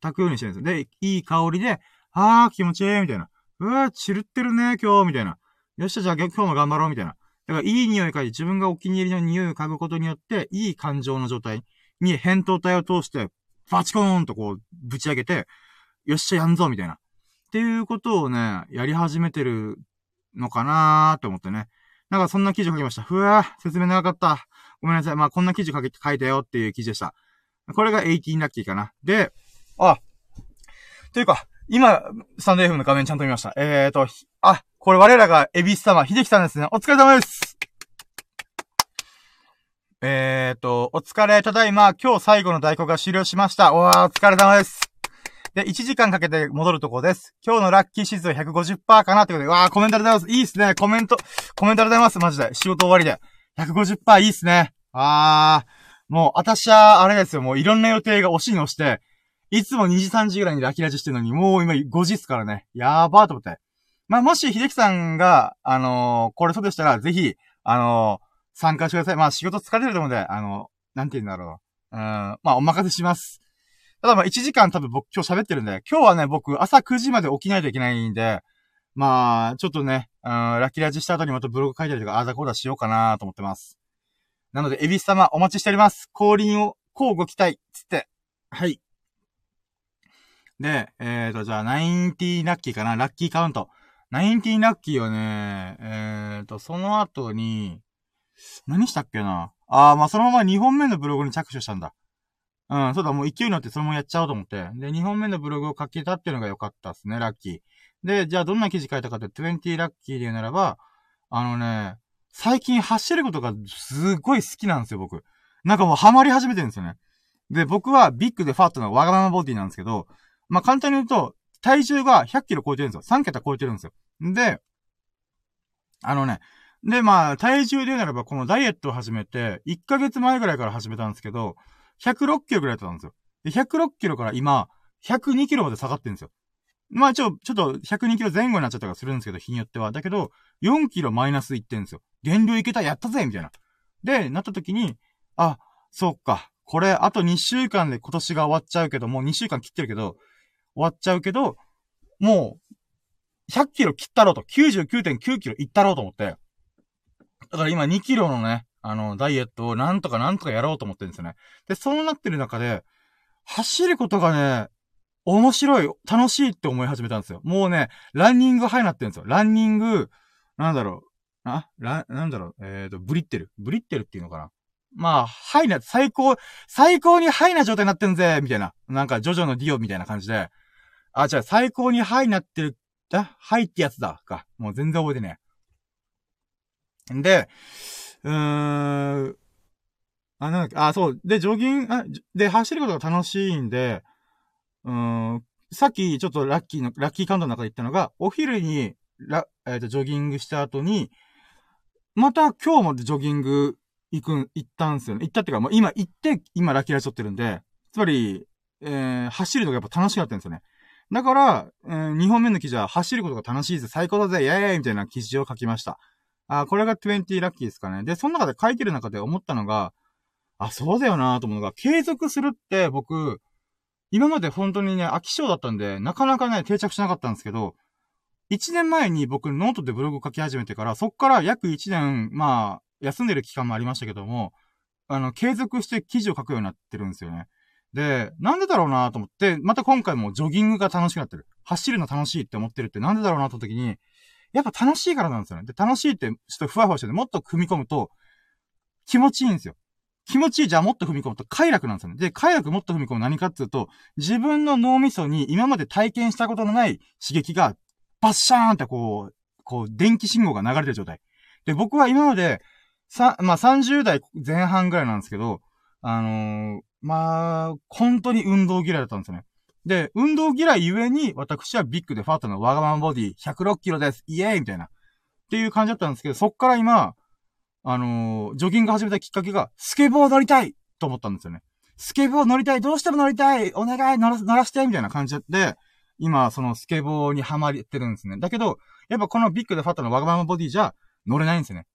炊くようにしてるんですよ。で、いい香りで、あー気持ちいいみたいな。うわー、チルってるね、今日みたいな。よっしゃ、じゃあ今日も頑張ろうみたいな。だからいい匂い嗅いで自分がお気に入りの匂いを嗅ぐことによって、いい感情の状態に扁桃体を通して、バチコーンとこう、ぶち上げて、よっしゃ、やんぞみたいな。っていうことをね、やり始めてるのかなーって思ってね。なんかそんな記事書きました。ふわー、説明長かった。ごめんなさい。まあこんな記事書け、書いたよっていう記事でした。これが18ラッキーかな。で、あ、というか、今、スタンド F の画面ちゃんと見ました。えーと、あ、これ我らがエビス様、秀樹さんですね。お疲れ様です。えーと、お疲れ、ただいま、今日最後の代行が終了しました。おー、お疲れ様です。で、1時間かけて戻るとこです。今日のラッキー指数150%かなってことで、わー、コメントありがとうございます。いいっすね。コメント、コメントありがとうございます。マジで。仕事終わりで。150%いいっすね。あー、もう、私は、あれですよ、もういろんな予定が押しに押して、いつも2時3時ぐらいにラキラジしてるのに、もう今5時っすからね。やーばーと思って。まあ、もし、秀樹さんが、あのー、これそうでしたら、ぜひ、あのー、参加してください。まあ、仕事疲れてると思うんで、あのー、なんて言うんだろう。うん、まあ、お任せします。ただまあ、1時間多分僕今日喋ってるんで、今日はね、僕朝9時まで起きないといけないんで、まあ、ちょっとね、うん、ラッキーラジした後にまたブログ書いたりとか、あーだこーだしようかなと思ってます。なので、エビス様お待ちしております。降臨を、交互期待、つって。はい。で、えーと、じゃあ、90ラッキーかな？ラッキーカウント。90ラッキーはね、えーと、その後に、何したっけな？あー、まあ、そのまま2本目のブログに着手したんだ。うん、そうだ、もう勢いに乗ってそのままやっちゃおうと思って。で、2本目のブログを書けたっていうのが良かったっすね、ラッキー。で、じゃあどんな記事書いたかって、20ラッキーで言うならば、あのね、最近走ることがすごい好きなんですよ、僕。なんかもうハマり始めてるんですよね。で、僕はビッグでファットなわがままボディなんですけど、まあ、簡単に言うと、体重が100キロ超えてるんですよ。3桁超えてるんですよ。で、あのね、で、まあ、体重で言うならば、このダイエットを始めて、1ヶ月前ぐらいから始めたんですけど、106キロぐらいだったんですよ。で、106キロから今、102キロまで下がってるんですよ。まあ、ちょ、ちょっと102キロ前後になっちゃったりするんですけど、日によっては。だけど、4キロマイナスいってんですよ。減量いけた、やったぜみたいな。で、なった時に、あ、そっか。これ、あと2週間で今年が終わっちゃうけど、もう2週間切ってるけど、終わっちゃうけど、もう、100キロ切ったろうと、99.9キロいったろうと思って。だから今2キロのね、あの、ダイエットをなんとかなんとかやろうと思ってるんですよね。で、そうなってる中で、走ることがね、面白い、楽しいって思い始めたんですよ。もうね、ランニングハイなってるんですよ。ランニング、なんだろう。あ、ラ、なんだろう。えっ、ー、と、ブリッテル。ブリッテルっていうのかな。まあ、ハイな、最高、最高にハイな状態になってんぜ、みたいな。なんか、ジョジョのディオみたいな感じで。あ、じゃあ、最高にハイなってる、あ、ハイってやつだ、か。もう全然覚えてねえ。んで、うーん、あ、なんだっけ、あ、そう。で、ジョギング、あ、で、走ることが楽しいんで、うん、さっきちょっとラッキーの、ラッキーカウントの中で言ったのが、お昼に、ラ、えっ、ー、と、ジョギングした後に、また今日もジョギング行く、行ったんですよね。行ったっていうか、もう今行って、今ラッキーライ撮ってるんで、つまり、えー、走るのがやっぱ楽しくなってるんですよね。だから、えー、2本目の記事は走ることが楽しいぜ、最高だぜ、イェーイみたいな記事を書きました。あ、これが20ラッキーですかね。で、その中で書いてる中で思ったのが、あ、そうだよなと思うのが、継続するって僕、今まで本当にね、飽き性だったんで、なかなかね、定着しなかったんですけど、1年前に僕ノートでブログ書き始めてから、そっから約1年、まあ、休んでる期間もありましたけども、あの、継続して記事を書くようになってるんですよね。で、なんでだろうなと思って、また今回もジョギングが楽しくなってる。走るの楽しいって思ってるってなんでだろうなと時に、やっぱ楽しいからなんですよね。で、楽しいって、ちょっとふわふわしてて、もっと踏み込むと、気持ちいいんですよ。気持ちいいじゃあもっと踏み込むと快楽なんですよね。で、快楽もっと踏み込む何かっていうと、自分の脳みそに今まで体験したことのない刺激が、バッシャーンってこう、こう、電気信号が流れてる状態。で、僕は今まで、さ、まあ、30代前半ぐらいなんですけど、あのー、まあ、本当に運動嫌いだったんですよね。で、運動嫌いゆえに、私はビッグでファットのワガマンボディ106キロです。イエーイみたいな。っていう感じだったんですけど、そっから今、あのー、ジョギング始めたきっかけが、スケボー乗りたいと思ったんですよね。スケボー乗りたいどうしても乗りたいお願い乗ら乗らしてみたいな感じで、今、そのスケボーにハマってるんですね。だけど、やっぱこのビッグでファットのワガママボディじゃ乗れないんですよね。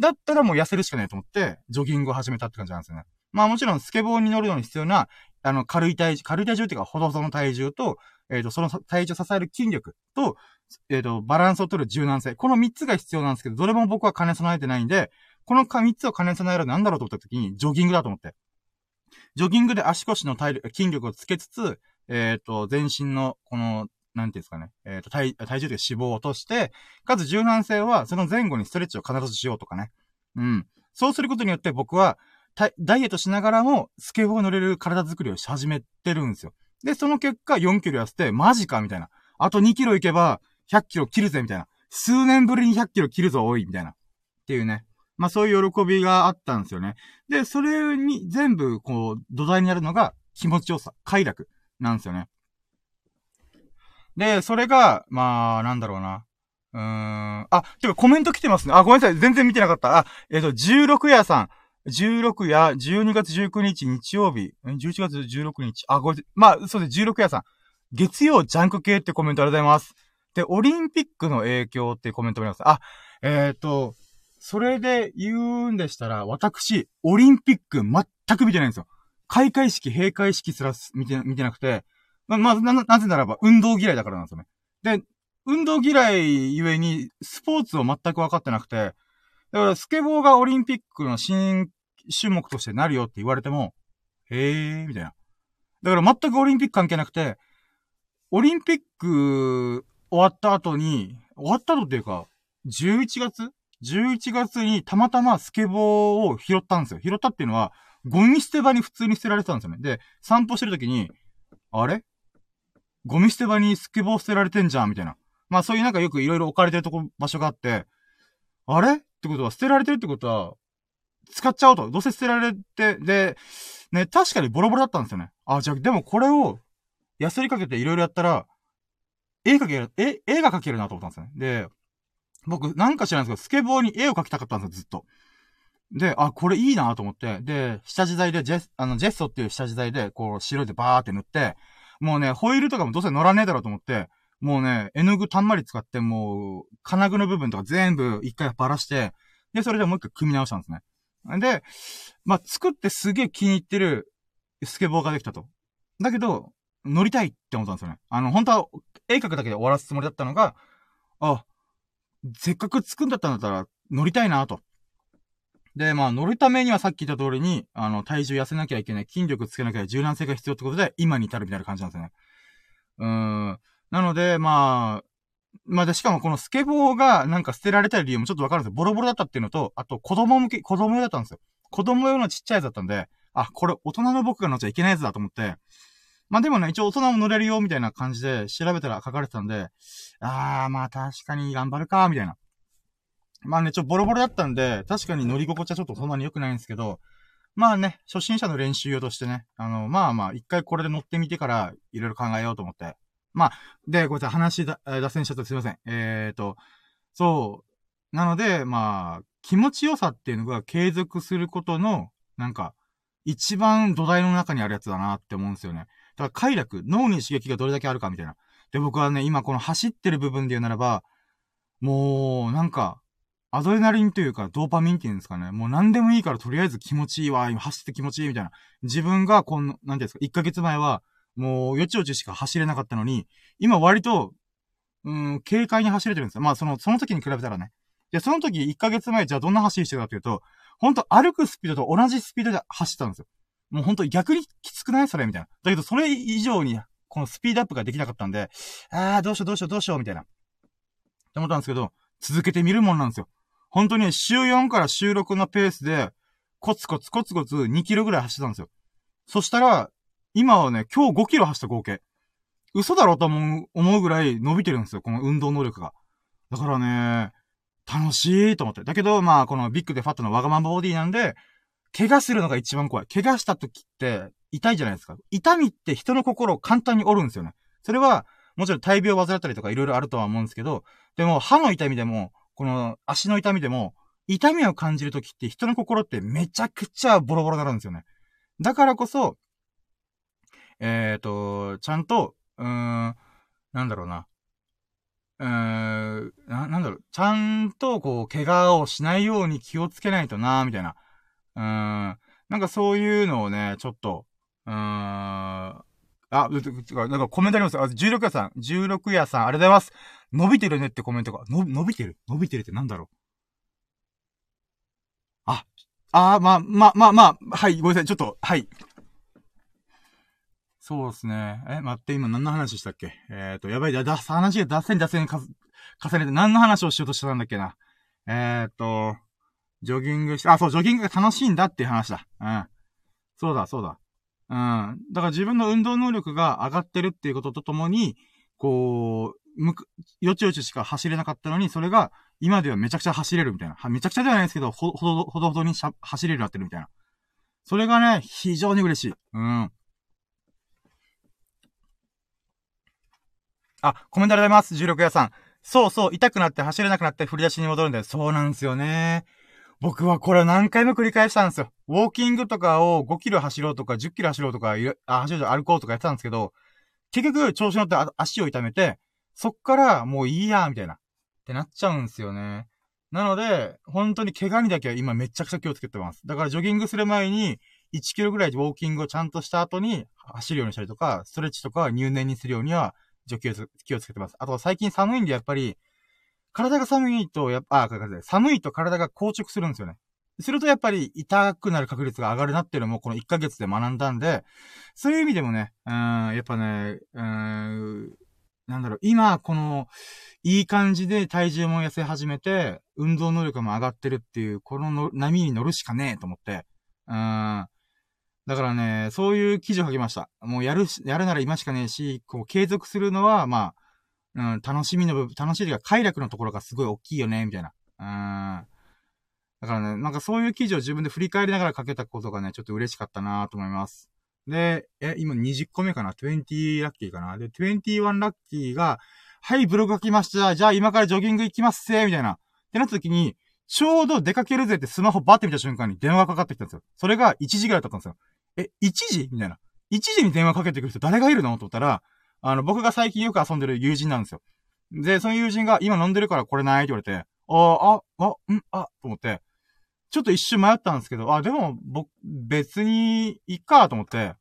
だったらもう痩せるしかないと思って、ジョギングを始めたって感じなんですよね。まあもちろんスケボーに乗るのに必要な、あの、軽い体重、軽い体重っていうか、ほどほどの体重と、えっ、ー、と、その体重を支える筋力と、えっ、ー、と、バランスを取る柔軟性。この3つが必要なんですけど、どれも僕は兼ね備えてないんで、この3つを兼ね備えるなんだろうと思った時に、ジョギングだと思って。ジョギングで足腰の体力、筋力をつけつつ、えっ、ー、と、全身の、この、なんていうんですかね。えっ、と、体、体重で脂肪を落として、かつ柔軟性は、その前後にストレッチを必ずしようとかね。うん。そうすることによって僕は、ダイエットしながらも、スケボー乗れる体作りをし始めてるんですよ。で、その結果4キロ痩せて、マジかみたいな。あと2キロいけば、100キロ切るぜみたいな。数年ぶりに100キロ切るぞ、多いみたいな。っていうね。まあそういう喜びがあったんですよね。で、それに全部、こう、土台にあるのが気持ちよさ、快楽なんですよね。で、それが、まあ、なんだろうな。うーん。あ、てかコメント来てますね。あ、ごめんなさい。全然見てなかった。あ、えっ、ー、と、16夜さん。16夜、12月19日日曜日。11月16日。あ、ごめん。まあ、そうです。16夜さん。月曜ジャンク系ってコメントありがとうございます。で、オリンピックの影響ってコメントもあります。あ、えっ、ー、と、それで言うんでしたら、私、オリンピック全く見てないんですよ。開会式、閉会式すら見て、見てなくて、ま、まず、な、なぜならば、運動嫌いだからなんですよね。で、運動嫌いゆえに、スポーツを全く分かってなくて、だからスケボーがオリンピックの新種目としてなるよって言われても、へえー、みたいな。だから全くオリンピック関係なくて、オリンピック終わった後に、終わった後っていうか、11月 ?11 月にたまたまスケボーを拾ったんですよ。拾ったっていうのは、ゴミ捨て場に普通に捨てられてたんですよね。で、散歩してる時に、あれ？ゴミ捨て場にスケボー捨てられてんじゃんみたいな。まあそういうなんかよくいろいろ置かれてるとこ、場所があって、あれ？ってことは捨てられてるってことは、使っちゃおうと。どうせ捨てられて、で、ね、確かにボロボロだったんですよね。あ、じゃあ、でもこれを、ヤスリかけていろいろやったら、絵描ける、え、絵が描けるなと思ったんですよね。で、僕、なんか知らないんですけど、スケボーに絵を描きたかったんですよ、ずっと。で、あ、これいいなと思って、で、下地材で、ジェス、あの、ジェストっていう下地材で、こう、白いでバーって塗って、もうね、ホイールとかもどうせ乗らねえだろうと思って、もうね、絵の具たんまり使って、もう、金具の部分とか全部一回ばらして、で、それでもう一回組み直したんですね。で、まあ、作ってすげえ気に入ってるスケボーができたと。だけど、乗りたいって思ったんですよね。あの、本当は、絵描くだけで終わらすつもりだったのが、あ、せっかく作んだったんだったら、乗りたいなと。で、まあ、乗るためにはさっき言った通りに、あの、体重痩せなきゃいけない、筋力つけなきゃいけない柔軟性が必要ってことで、今に至るみたいな感じなんですよね。うーん。なので、まあ、まあで、しかもこのスケボーがなんか捨てられた理由もちょっとわかるんですよ。ボロボロだったっていうのと、あと子供向け、子供用だったんですよ。子供用のちっちゃいやつだったんで、あ、これ大人の僕が乗っちゃいけないやつだと思って、まあでもね、一応大人も乗れるよみたいな感じで調べたら書かれてたんで、あー、まあ確かに頑張るか、みたいな。まあね、ちょボロボロだったんで、確かに乗り心地はちょっとそんなに良くないんですけど、まあね、初心者の練習用としてね、あの、まあまあ、一回これで乗ってみてから、いろいろ考えようと思って。まあ、で、ごめんなさい、話だ、脱線しちゃってすいません。えーと、そう。なので、まあ、気持ちよさっていうのが継続することの、なんか、一番土台の中にあるやつだなって思うんですよね。だから快楽、脳に刺激がどれだけあるかみたいな。で、僕はね、今この走ってる部分で言うならば、もう、なんか、アドレナリンというか、ドーパミンっていうんですかね。もう何でもいいからとりあえず気持ちいいわ、今走って気持ちいいみたいな。自分がこの、なんていうんですか、1ヶ月前は、もう、よちよちしか走れなかったのに、今割と、うん、軽快に走れてるんですよ。まあ、その、その時に比べたらね。で、その時1ヶ月前じゃあどんな走りしてたかというと、ほんと歩くスピードと同じスピードで走ったんですよ。もうほんと逆にきつくない？それみたいな。だけど、それ以上に、このスピードアップができなかったんで、あー、どうしようどうしようどうしようみたいな。って思ったんですけど、続けてみるもんなんですよ。本当に週4から週6のペースで、コツコツコツコツ2キロぐらい走ってたんですよ。そしたら、今はね、今日5キロ走った合計。嘘だろうと思う、思うぐらい伸びてるんですよ、この運動能力が。だからね、楽しいと思って。だけど、まあ、このビッグでファットのわがままボディなんで、怪我するのが一番怖い。怪我した時って痛いじゃないですか。痛みって人の心を簡単に折るんですよね。それは、もちろん大病を患ったりとか色々あるとは思うんですけど、でも歯の痛みでも、この足の痛みでも、痛みを感じるときって人の心ってめちゃくちゃボロボロになるんですよね。だからこそ、えっ、ー、と、ちゃんと、うーん、なんだろうな。うーん、な、なんだろう。ちゃんと、こう、怪我をしないように気をつけないとな、みたいな。うーん、なんかそういうのをね、ちょっと、うーん、あ、なんかコメントあります。あ、16屋さん、16屋さん、ありがとうございます。伸びてるねってコメントが、の、伸びてる？伸びてるってなんだろう？あ、あ、まあ、まあ、まあ、まあ、はい、ごめんなさい、ちょっと、はい。そうですね。え、待って、今何の話したっけ？えっ、ー、と、やばい、だ、話が脱線脱線か、重ねて何の話をしようとしてたんだっけな？えっ、ー、と、ジョギングして、あ、そう、ジョギングが楽しいんだっていう話だ。うん。そうだ、そうだ。うん。だから自分の運動能力が上がってるっていうこととともに、こう、むく、よちよちしか走れなかったのに、それが、今ではめちゃくちゃ走れるみたいな。めちゃくちゃではないですけど、ほ、ほど、ほどほどに走れるようになってるみたいな。それがね、非常に嬉しい。うん。あ、コメントありがとうございます。16屋さん。そうそう、痛くなって走れなくなって振り出しに戻るんだよ。そうなんですよね。僕はこれを何回も繰り返したんですよ。ウォーキングとかを5キロ走ろうとか10キロ走ろうとか、あ、走る歩こうとかやってたんですけど、結局調子乗って足を痛めて、そっからもういいや、みたいな。ってなっちゃうんですよね。なので、本当に怪我にだけは今めちゃくちゃ気をつけてます。だからジョギングする前に、1キロぐらいウォーキングをちゃんとした後に走るようにしたりとか、ストレッチとか入念にするようには、気を気をつけてます。あと最近寒いんでやっぱり、体が寒いと、やっぱ、あ、寒いと体が硬直するんですよね。するとやっぱり痛くなる確率が上がるなっていうのもこの1ヶ月で学んだんで、そういう意味でもね、うん、やっぱね、うん、なんだろう、今、この、いい感じで体重も痩せ始めて、運動能力も上がってるっていう、この波に乗るしかねえと思って、うん、だからね、そういう記事を書きました。もうやるやるなら今しかねえし、こう継続するのは、まあ、うん、楽しみの部分、楽しいというか快楽のところがすごい大きいよね、みたいな。うん。だからね、なんかそういう記事を自分で振り返りながら書けたことがね、ちょっと嬉しかったなと思います。で、え、今20個目かな ?20 ラッキーかな？で、21ラッキーが、はい、ブログ書きました。じゃあ今からジョギング行きますせみたいな。ってなった時に、ちょうど出かけるぜってスマホバッて見た瞬間に電話がかかってきたんですよ。それが1時ぐらいだったんですよ。え、1時？みたいな。1時に電話かけてくる人誰がいるの？と思ったら、あの、僕が最近よく遊んでる友人なんですよ。で、その友人が今飲んでるからこれない？って言われて、ああ、あ、ん、あ、と思って、ちょっと一瞬迷ったんですけど、あ、でも、僕、別に、いっか、と思って、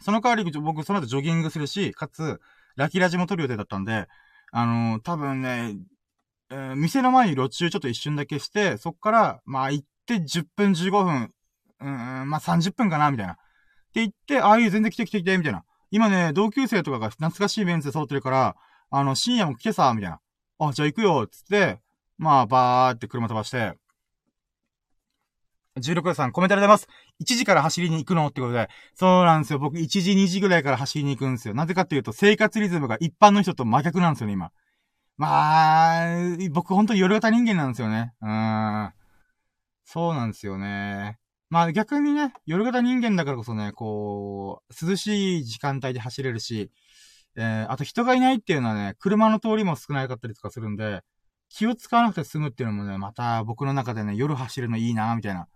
その代わり、僕、その後ジョギングするし、かつ、ラキラジも撮る予定だったんで、あのー、多分ね、えー、店の前に路中ちょっと一瞬だけして、そっから、まあ、行って10分15分、うん、まあ、30分かな、みたいな。って言って、ああいう全然来て来て来て、みたいな。今ね、同級生とかが懐かしいメンツで揃ってるから、あの、深夜も来てさ、みたいな。あ、じゃあ行くよ、つって、まあ、バーって車飛ばして、16さん、コメントありがとうございます。1時から走りに行くの？ってことで。そうなんですよ。僕1時2時ぐらいから走りに行くんですよ。なぜかっていうと、生活リズムが一般の人と真逆なんですよね、今。まあ、僕本当に夜型人間なんですよね。うーん。そうなんですよね。まあ逆にね、夜型人間だからこそね、こう、涼しい時間帯で走れるし、えー、あと人がいないっていうのはね、車の通りも少なかったりとかするんで、気を使わなくて済むっていうのもね、また僕の中でね、夜走るのいいなみたいな。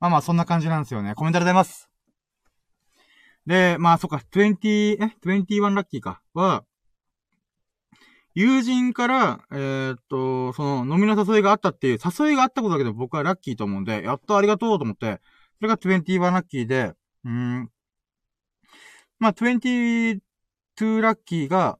まあまあ、そんな感じなんですよね。コメントありがとうございます。で、まあ、そっか、20、え ?21 ラッキーか。は、友人から、えー、っと、その、飲みの誘いがあったっていう、誘いがあったことだけど僕はラッキーと思うんで、やっとありがとうと思って、それが21ラッキーで、うん。まあ、22ラッキーが、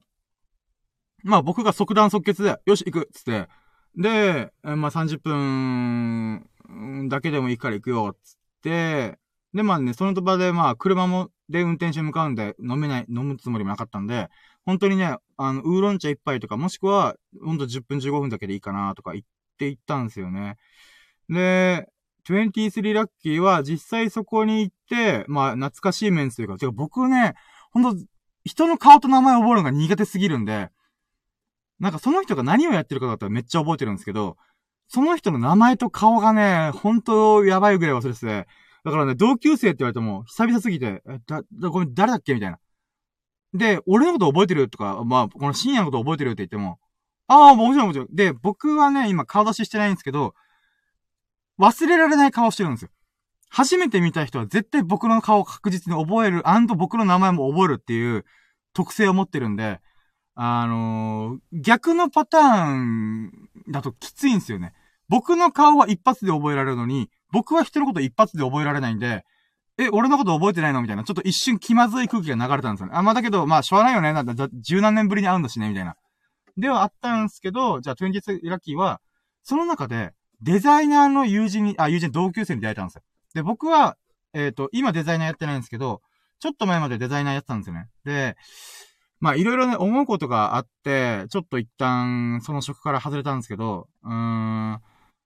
まあ僕が即断即決で、よし、行くっつって、で、まあ30分だけでもいいから行くよ、つって、で、まあね、その場でまあ、車も、で運転して向かうんで、飲めない、飲むつもりもなかったんで、本当にね、あの、ウーロン茶一杯とか、もしくは、ほんと10分15分だけでいいかな、とか言って行ったんですよね。で、23ラッキーは実際そこに行って、まあ、懐かしいメンツというか、てか僕ね、ほんと、人の顔と名前覚えるのが苦手すぎるんで、なんかその人が何をやってるかだったらめっちゃ覚えてるんですけど、その人の名前と顔がね、ほんとやばいぐらい忘れてて、だからね、同級生って言われても、久々すぎて、え、だ、だ、これ誰だっけ？みたいな。で、俺のこと覚えてるとか、まあ、この深夜のこと覚えてるって言っても、ああ、もちろんもちろん。で、僕はね、今顔出ししてないんですけど、忘れられない顔してるんですよ。初めて見た人は絶対僕の顔を確実に覚える、僕の名前も覚えるっていう特性を持ってるんで、あのー、逆のパターンだときついんですよね。僕の顔は一発で覚えられるのに、僕は人のこと一発で覚えられないんで、え、俺のこと覚えてないのみたいな。ちょっと一瞬気まずい空気が流れたんですよね。あ、まあ、だけど、まあ、しょうがないよね。なんだ、十何年ぶりに会うんだしね、みたいな。ではあったんですけど、じゃあ、トゥンジスラッキーは、その中で、デザイナーの友人に、あ、友人同級生に出会えたんですよ。で、僕は、えっ、ー、と、今デザイナーやってないんですけど、ちょっと前までデザイナーやってたんですよね。で、まあ、いろいろね、思うことがあって、ちょっと一旦、その職から外れたんですけど、うーん。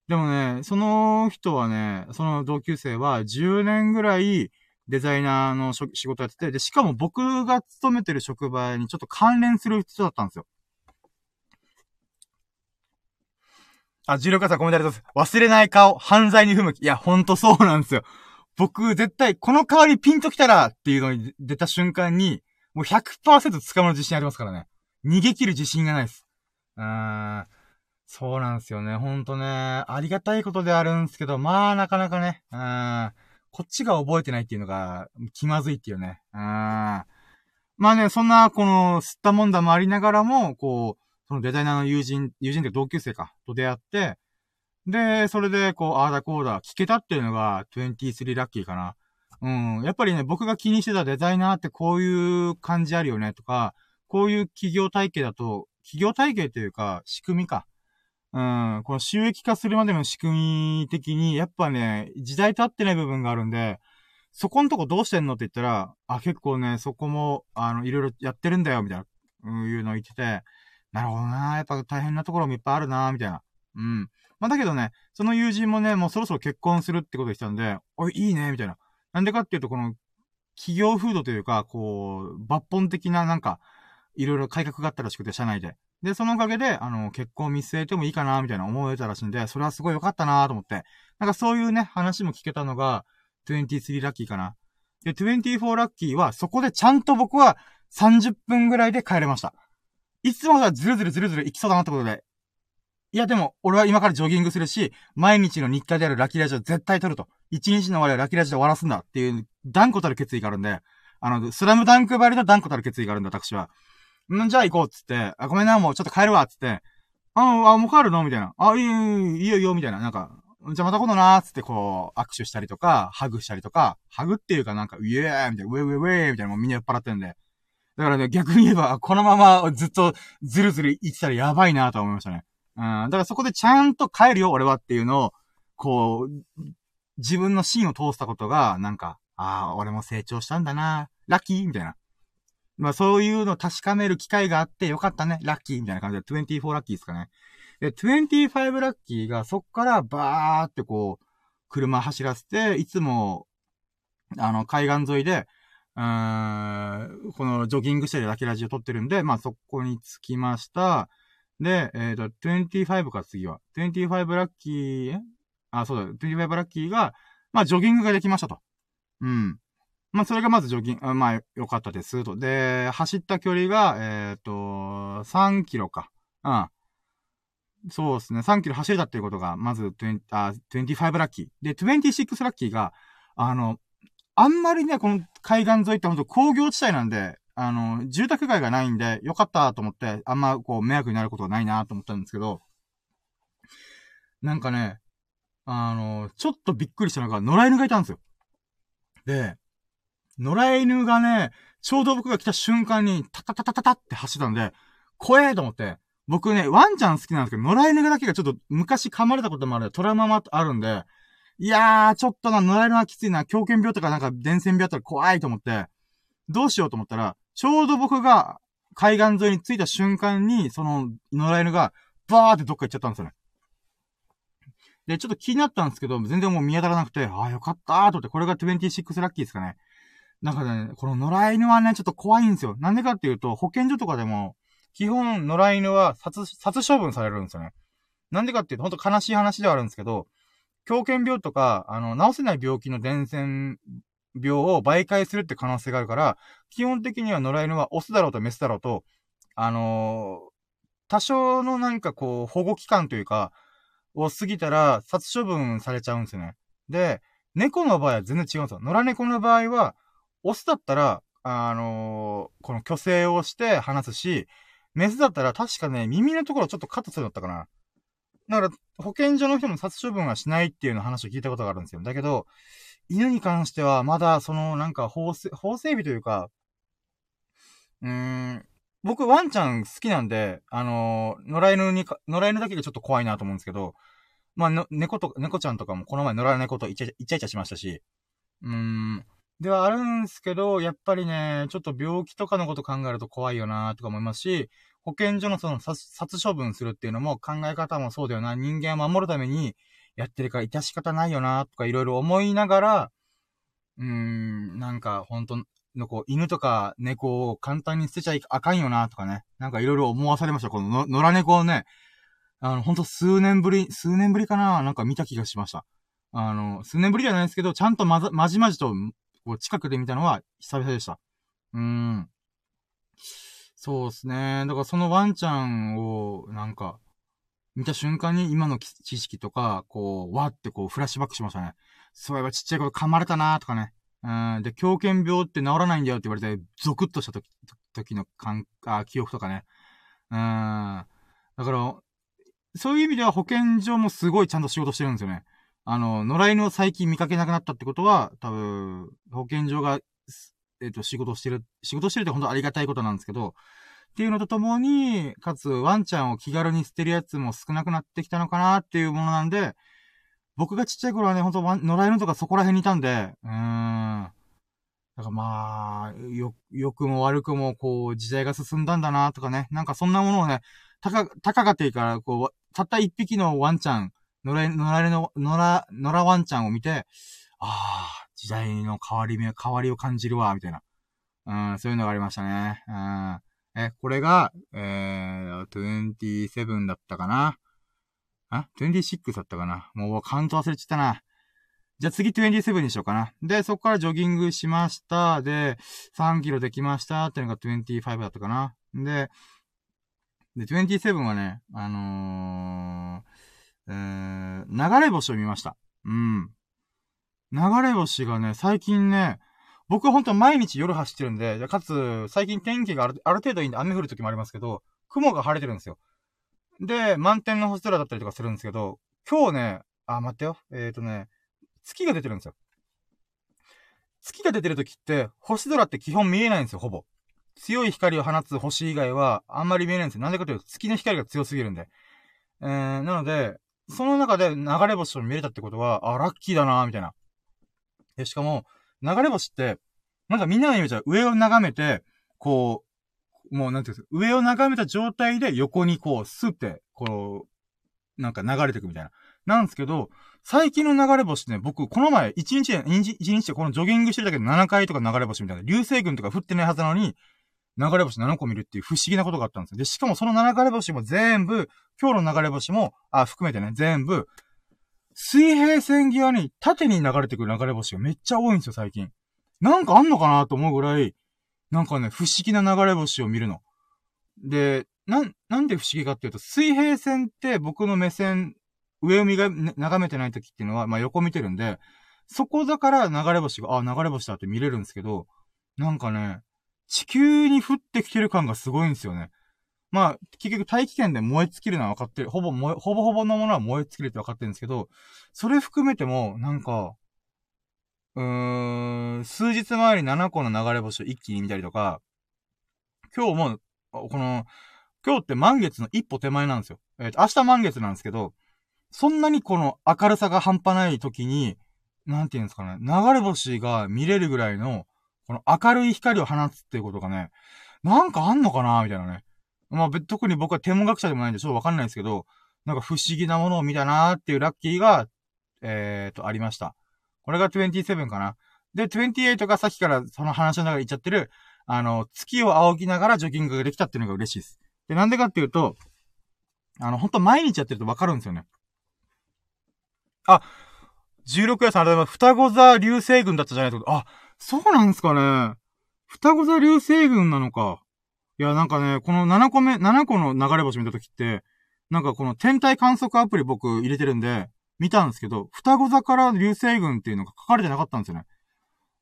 でもね、その人はね、その同級生は10年ぐらいデザイナーの仕事やってて、で、しかも僕が勤めてる職場にちょっと関連する人だったんですよ。あ、16さんコメントありがとうございます。忘れない顔、犯罪に不向き。いや、ほんとそうなんですよ。僕、絶対、この代わりピンときたらっていうのに出た瞬間に、もう100%捕まる自信ありますからね。逃げ切る自信がないです。うーん。そうなんですよね。ほんとね、ありがたいことであるんですけど、まあ、なかなかね、うーん。こっちが覚えてないっていうのが、気まずいっていうね。うーん。まあね、そんな、この、吸ったもんだもありながらも、こう、そのデザイナーの友人、友人って同級生か、と出会って、で、それで、こう、ああだこうだ、聞けたっていうのが、23ラッキーかな。うん。やっぱりね、僕が気にしてたデザイナーってこういう感じあるよね、とか、こういう企業体系だと、企業体系というか、仕組みか。うん。この収益化するまでの仕組み的に、やっぱね、時代経ってない部分があるんで、そこんとこどうしてんのって言ったら、あ、結構ね、そこも、あの、いろいろやってるんだよ、みたいな、いうのを言ってて、なるほどなやっぱ大変なところもいっぱいあるなみたいな。うん。まあ、だけどね、その友人もね、もうそろそろ結婚するってことでしたんで、おい、いいね、みたいな。なんでかっていうと、この、企業風土というか、こう、抜本的ななんか、いろいろ改革があったらしくて、社内で。で、そのおかげで、あの、結婚を見据えてもいいかな、みたいな思えたらしいんで、それはすごい良かったなと思って。なんかそういうね、話も聞けたのが、23ラッキーかな。で、24ラッキーは、そこでちゃんと僕は30分ぐらいで帰れました。いつもはずるずるずるずる行きそうだなってことで。いやでも、俺は今からジョギングするし、毎日の日課であるラッキーラジオ絶対撮ると。一日の終わりはラッキーラジオで終わらすんだっていう、断固たる決意があるんで、あの、スラムダンクばりの断固たる決意があるんだ、私は。んじゃあ行こうっつって、あ、ごめんな、もうちょっと帰るわ、っつって、あ、あ、もう帰るの？みたいな。あ、いいよ、いいよ、いいよ、みたいな。なんか、じゃあまた今度なーつってこう、握手したりとか、ハグしたりとか、ハグっていうかなんか、ウェーみたいな、ウェイウェイウェイみたいな、もうみんな酔っ払ってんで。だからね、逆に言えば、このままずっとずるずる言ってたらやばいなと思いましたね。うん。だからそこでちゃんと帰るよ、俺はっていうのを、こう、自分の芯を通したことが、なんか、ああ、俺も成長したんだなラッキーみたいな。まあそういうのを確かめる機会があってよかったね。ラッキーみたいな感じで24ラッキーですかね。で、25ラッキーがそっからバーってこう、車走らせて、いつも、あの、海岸沿いで、うーん、このジョギングしてるラキラジを撮ってるんで、まあそこに着きました。で、えっ、ー、と、25か次は。25ラッキー、あ、そうだ、25ラッキーが、まあジョギングができましたと。うん。まあ、それがまずジョギング、まあ、良かったです。と。で、走った距離が、えっ、ー、と、3キロか。うん。そうですね。3キロ走れたっていうことが、まず20あ、25ラッキー。で、26ラッキーが、あの、あんまりね、この海岸沿いってほんと工業地帯なんで、あの、住宅街がないんで、よかったと思って、あんまこう、迷惑になることがないなと思ったんですけど、なんかね、あの、ちょっとびっくりしたのが、野良犬がいたんですよ。で、野良犬がね、ちょうど僕が来た瞬間に、タタタタタタって走ったんで、怖えと思って、僕ね、ワンちゃん好きなんですけど、野良犬だけがちょっと昔噛まれたこともあるトラウマもあるんで、いやー、ちょっとな、野良犬はきついな、狂犬病とかなんか伝染病あったら怖いと思って、どうしようと思ったら、ちょうど僕が海岸沿いに着いた瞬間に、その野良犬がバーってどっか行っちゃったんですよね。で、ちょっと気になったんですけど、全然もう見当たらなくて、ああ、よかったーと思って、これが26ラッキーですかね。なんかね、この野良犬はね、ちょっと怖いんですよ。なんでかっていうと、保健所とかでも、基本野良犬は殺、殺処分されるんですよね。なんでかっていうと、ほんと悲しい話ではあるんですけど、狂犬病とか、あの、治せない病気の伝染病を媒介するって可能性があるから、基本的には野良犬はオスだろうとメスだろうと、あのー、多少のなんかこう、保護期間というか、を過ぎたら殺処分されちゃうんですよね。で、猫の場合は全然違うんですよ。野良猫の場合は、オスだったら、あのー、この虚勢をして話すし、メスだったら確かね、耳のところちょっとカットするんだったかな。だから、保健所の人も殺処分はしないっていうの話を聞いたことがあるんですよ。だけど、犬に関しては、まだ、その、なんか、法整、法整備というか、うーん、僕、ワンちゃん好きなんで、あのー、野良犬にか、野良犬だけがちょっと怖いなと思うんですけど、まあ、猫と、猫ちゃんとかもこの前野良猫とイチャイチャイチャしましたし、うーん、ではあるんですけど、やっぱりね、ちょっと病気とかのこと考えると怖いよなとか思いますし、保健所のその殺処分するっていうのも考え方もそうだよな。人間を守るためにやってるから致し方ないよなとかいろいろ思いながら、うーん、なんか本当のこう、犬とか猫を簡単に捨てちゃいあかんよなとかね。なんかいろいろ思わされました。この野良猫をね、あの、ほんと数年ぶり、数年ぶりかななんか見た気がしました。あの、数年ぶりじゃないですけど、ちゃんとまざ、まじまじとこう近くで見たのは久々でした。うーん。そうですね。だからそのワンちゃんを、なんか、見た瞬間に今の知識とか、こう、わってこう、フラッシュバックしましたね。そういえばちっちゃい頃噛まれたなーとかね。うん。で、狂犬病って治らないんだよって言われて、ゾクッとした時、時の感、あ、記憶とかね。うん。だから、そういう意味では保健所もすごいちゃんと仕事してるんですよね。あの、野良犬を最近見かけなくなったってことは、多分、保健所が、えっ、ー、と、仕事してる、仕事してるって本当ありがたいことなんですけど、っていうのとともに、かつ、ワンちゃんを気軽に捨てるやつも少なくなってきたのかなっていうものなんで、僕がちっちゃい頃はね、ほんと、野良犬とかそこら辺にいたんで、うーん。だからまあ、よ、良くも悪くも、こう、時代が進んだんだなとかね。なんかそんなものをね、たか、たかがていいから、こう、たった一匹のワンちゃん、野良、野良の、野良、野良ワンちゃんを見て、ああ、時代の変わり目、変わりを感じるわ、みたいな。うん、そういうのがありましたね。うん。え、これが、えー、27だったかな？あ ?26 だったかな？もうカウント忘れちゃったな。じゃあ次27にしようかな。で、そこからジョギングしました。で、3キロできましたっていうのが25だったかな。で、で、27はね、あのー、えー、流れ星を見ました。うん。流れ星がね、最近ね、僕は本当毎日夜走ってるんで、かつ、最近天気があるある程度いいんで雨降る時もありますけど、雲が晴れてるんですよ。で、満天の星空だったりとかするんですけど、今日ね、あ、待ってよ。えっ、ー、とね、月が出てるんですよ。月が出てる時って、星空って基本見えないんですよ、ほぼ。強い光を放つ星以外は、あんまり見えないんですよ。なんでかというと、月の光が強すぎるんで。えー、なので、その中で流れ星を見れたってことは、あ、ラッキーだなーみたいな。で、しかも、流れ星って、なんかみんなのイメージは上を眺めて、こう、もうなんていうんですか、上を眺めた状態で横にこう、スって、こう、なんか流れていくみたいな。なんですけど、最近の流れ星ね、僕、この前、1日で、1日でこのジョギングしてるだけで7回とか流れ星みたいな、流星群とか降ってないはずなのに、流れ星7個見るっていう不思議なことがあったんですよ。で、しかもその流れ星も全部、今日の流れ星も、あ、含めてね、全部、水平線際に縦に流れてくる流れ星がめっちゃ多いんですよ、最近。なんかあんのかなと思うぐらい、なんかね、不思議な流れ星を見るの。で、な、なんで不思議かっていうと、水平線って僕の目線、上を見が、眺めてない時っていうのは、まあ横見てるんで、そこだから流れ星が、あ、流れ星だって見れるんですけど、なんかね、地球に降ってきてる感がすごいんですよね。まあ、結局大気圏で燃え尽きるのは分かってる。ほぼ燃え、ほぼほぼのものは燃え尽きるって分かってるんですけど、それ含めても、なんか、うーん、数日前に7個の流れ星を一気に見たりとか、今日も、この、今日って満月の一歩手前なんですよ。えっ、ー、と、明日満月なんですけど、そんなにこの明るさが半端ない時に、なんて言うんですかね、流れ星が見れるぐらいの、この明るい光を放つっていうことがね、なんかあんのかなみたいなね。まあ、特に僕は天文学者でもないんでちょっとわかんないですけど、なんか不思議なものを見たなーっていうラッキーが、えーと、ありました。これが27かな。で、28がさっきからその話の中で言っちゃってる、あの、月を仰ぎながらジョギングができたっていうのが嬉しいです。で、なんでかっていうと、あの、ほんと毎日やってるとわかるんですよね。あ、16夜さんあれだ、双子座流星群だったじゃないですか。あ、そうなんですかね。双子座流星群なのか。いや、なんかね、この7個目、7個の流れ星見たときって、なんかこの天体観測アプリ僕入れてるんで、見たんですけど、双子座から流星群っていうのが書かれてなかったんですよね。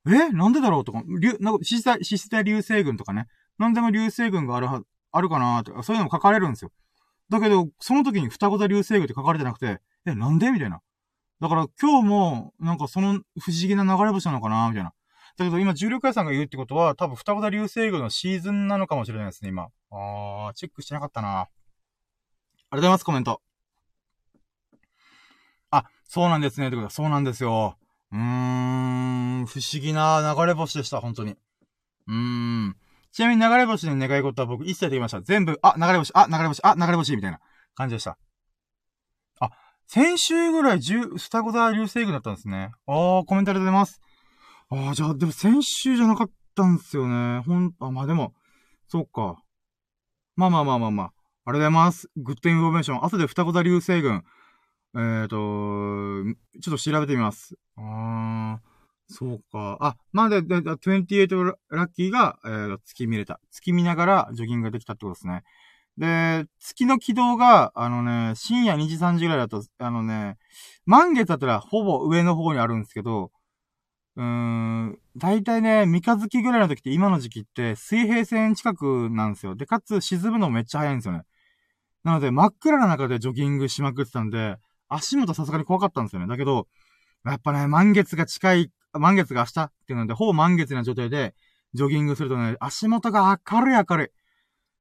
え？なんでだろうとか、流、なんか、獅子座、獅子座流星群とかね。なんでも流星群があるは、あるかなとか、そういうのも書かれるんですよ。だけど、その時に双子座流星群って書かれてなくて、え、なんで？みたいな。だから今日も、なんかその不思議な流れ星なのかなみたいな。だけど今、重力屋さんが言うってことは、多分双子座流星群のシーズンなのかもしれないですね、今。あー、チェックしてなかったな。ありがとうございます、コメント。あ、そうなんですね、ってことは、そうなんですよ。うーん、不思議な流れ星でした、本当に。うーん。ちなみに流れ星の願い事は僕一切できました。全部、あ、流れ星、あ、流れ星、あ、流れ星、みたいな感じでした。あ、先週ぐらい十、双子座流星群だったんですね。あー、コメントありがとうございます。ああ、じゃあ、でも先週じゃなかったんですよね。ほん、あ、まあでも、そっか。まあまあまあまあまあ。ありがとうございます。 Good information。後で双子座流星群。えっ、ー、と、ちょっと調べてみます。あそうか。あ、まあで、で、で28ラッキーが、えー、月見れた。月見ながらジョギングができたってことですね。で、月の軌道が、あのね、深夜2時3時ぐらいだと、あのね、満月だったらほぼ上の方にあるんですけど、うーん、だいたいね、三日月ぐらいの時って今の時期って水平線近くなんですよ。で、かつ沈むのめっちゃ早いんですよね。なので、真っ暗な中でジョギングしまくってたんで、足元さすがに怖かったんですよね。だけど、やっぱね、満月が近い、満月が明日っていうので、ほぼ満月な状態で、ジョギングするとね、足元が明るい明るい。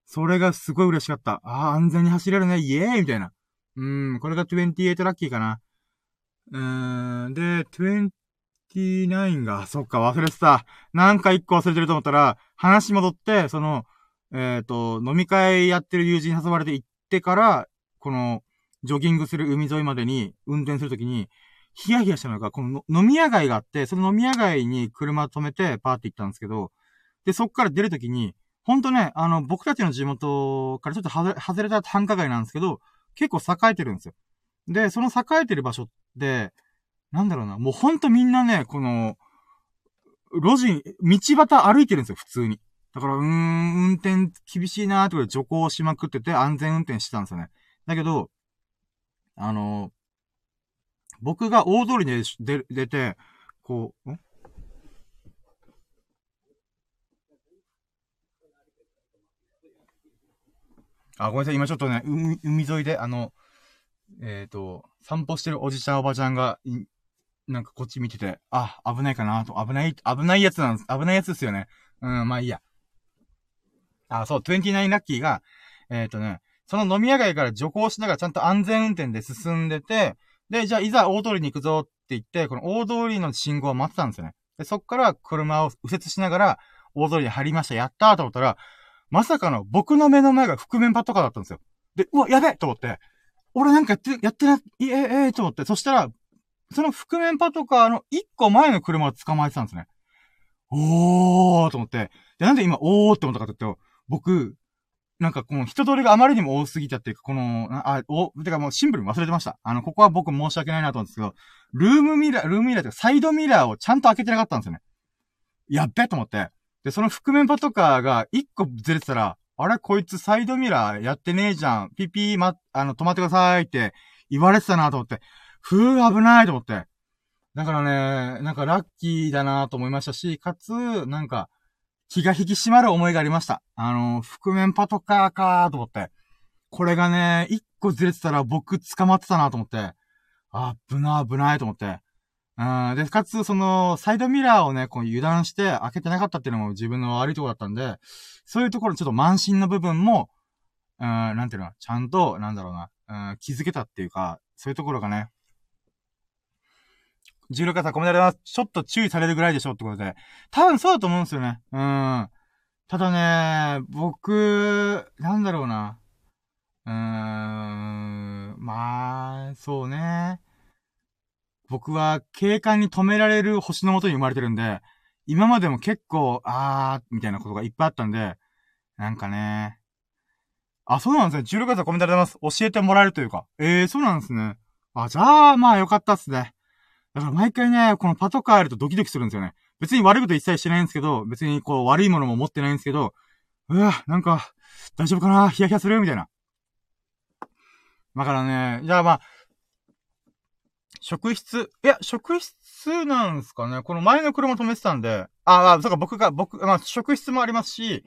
それがすごい嬉しかった。ああ、安全に走れるね、イエーイみたいな。うーん、これが28ラッキーかな。うーん、で、29が、そっか、忘れてた。なんか一個忘れてると思ったら、話戻って、その、えっ、ー、と、飲み会やってる友人に誘われて行ってから、この、ジョギングする海沿いまでに運転するときに、ヒヤヒヤしたのが、この飲み屋街があって、その飲み屋街に車止めてパーって行ったんですけど、で、そっから出るときに、ほんとね、あの、僕たちの地元からちょっと外れた繁華街なんですけど、結構栄えてるんですよ。で、その栄えてる場所で、なんだろうな、もうほんとみんなね、この、路地、道端歩いてるんですよ、普通に。だから、うーん、運転厳しいなーってことで徐行しまくってて安全運転してたんですよね。だけど、あの、僕が大通りに出、出て、こう、ん？あ、ごめんなさい。今ちょっとね、海、海沿いで、あの、えっ、ー、と、散歩してるおじちゃんおばちゃんが、なんかこっち見てて、あ、危ないかなと、危ない、危ないやつなんです。危ないやつですよね。うん、まあいいや。あ、そう、29ラッキーが、えっ、ー、とね、その飲み屋街から徐行しながらちゃんと安全運転で進んでて、で、じゃあいざ大通りに行くぞって言って、この大通りの信号を待ってたんですよね。で、そっから車を右折しながら大通りに入りました。やったーと思ったら、まさかの僕の目の前が覆面パトカーだったんですよ。で、うわ、やべえと思って、俺なんかやって、やってない、ええ、ええ、と思って、そしたら、その覆面パトカーの一個前の車を捕まえてたんですね。おーと思って。で、なんで今、おーって思ったかって言うと、僕、なんかこの人通りがあまりにも多すぎたって、この、あ、お、てかもうシンプルに忘れてました。あの、ここは僕申し訳ないなと思うんですけど、ルームミラー、ルームミラーというかサイドミラーをちゃんと開けてなかったんですよね。やっべと思って。で、その覆面パトカーが一個ずれてたら、あれこいつサイドミラーやってねえじゃん。ピピーま、あの、止まってくださいって言われてたなと思って、ふー危ないと思って。だからね、なんかラッキーだなと思いましたし、かつ、なんか、気が引き締まる思いがありました。あの、覆面パトカーかーと思って。これがね、一個ずれてたら僕捕まってたなと思って。あ、危な危ないと思って。うん。で、かつ、その、サイドミラーをね、こう油断して開けてなかったっていうのも自分の悪いとこだったんで、そういうところちょっと慢心の部分も、うん、なんていうの、ちゃんと、なんだろうな、うん、気づけたっていうか、そういうところがね、16月はコメントあります。ちょっと注意されるぐらいでしょってことで。多分そうだと思うんですよね。うん。ただね、僕、なんだろうな。うーん、まあ、そうね。僕は警官に止められる星のもとに生まれてるんで、今までも結構、あー、みたいなことがいっぱいあったんで、なんかね。あ、そうなんですね。16月はコメントあります。教えてもらえるというか。ええー、そうなんですね。あ、じゃあ、まあよかったっすね。だから毎回ね、このパトカーやるとドキドキするんですよね。別に悪いこと一切してないんですけど、別にこう悪いものも持ってないんですけど、うわ、なんか、大丈夫かな？ヒヤヒヤする？みたいな。だからね、じゃあまあ、職質、いや、職質なんですかね？この前の車止めてたんで、ああ、そうか、僕が、僕、まあ、職質もありますし、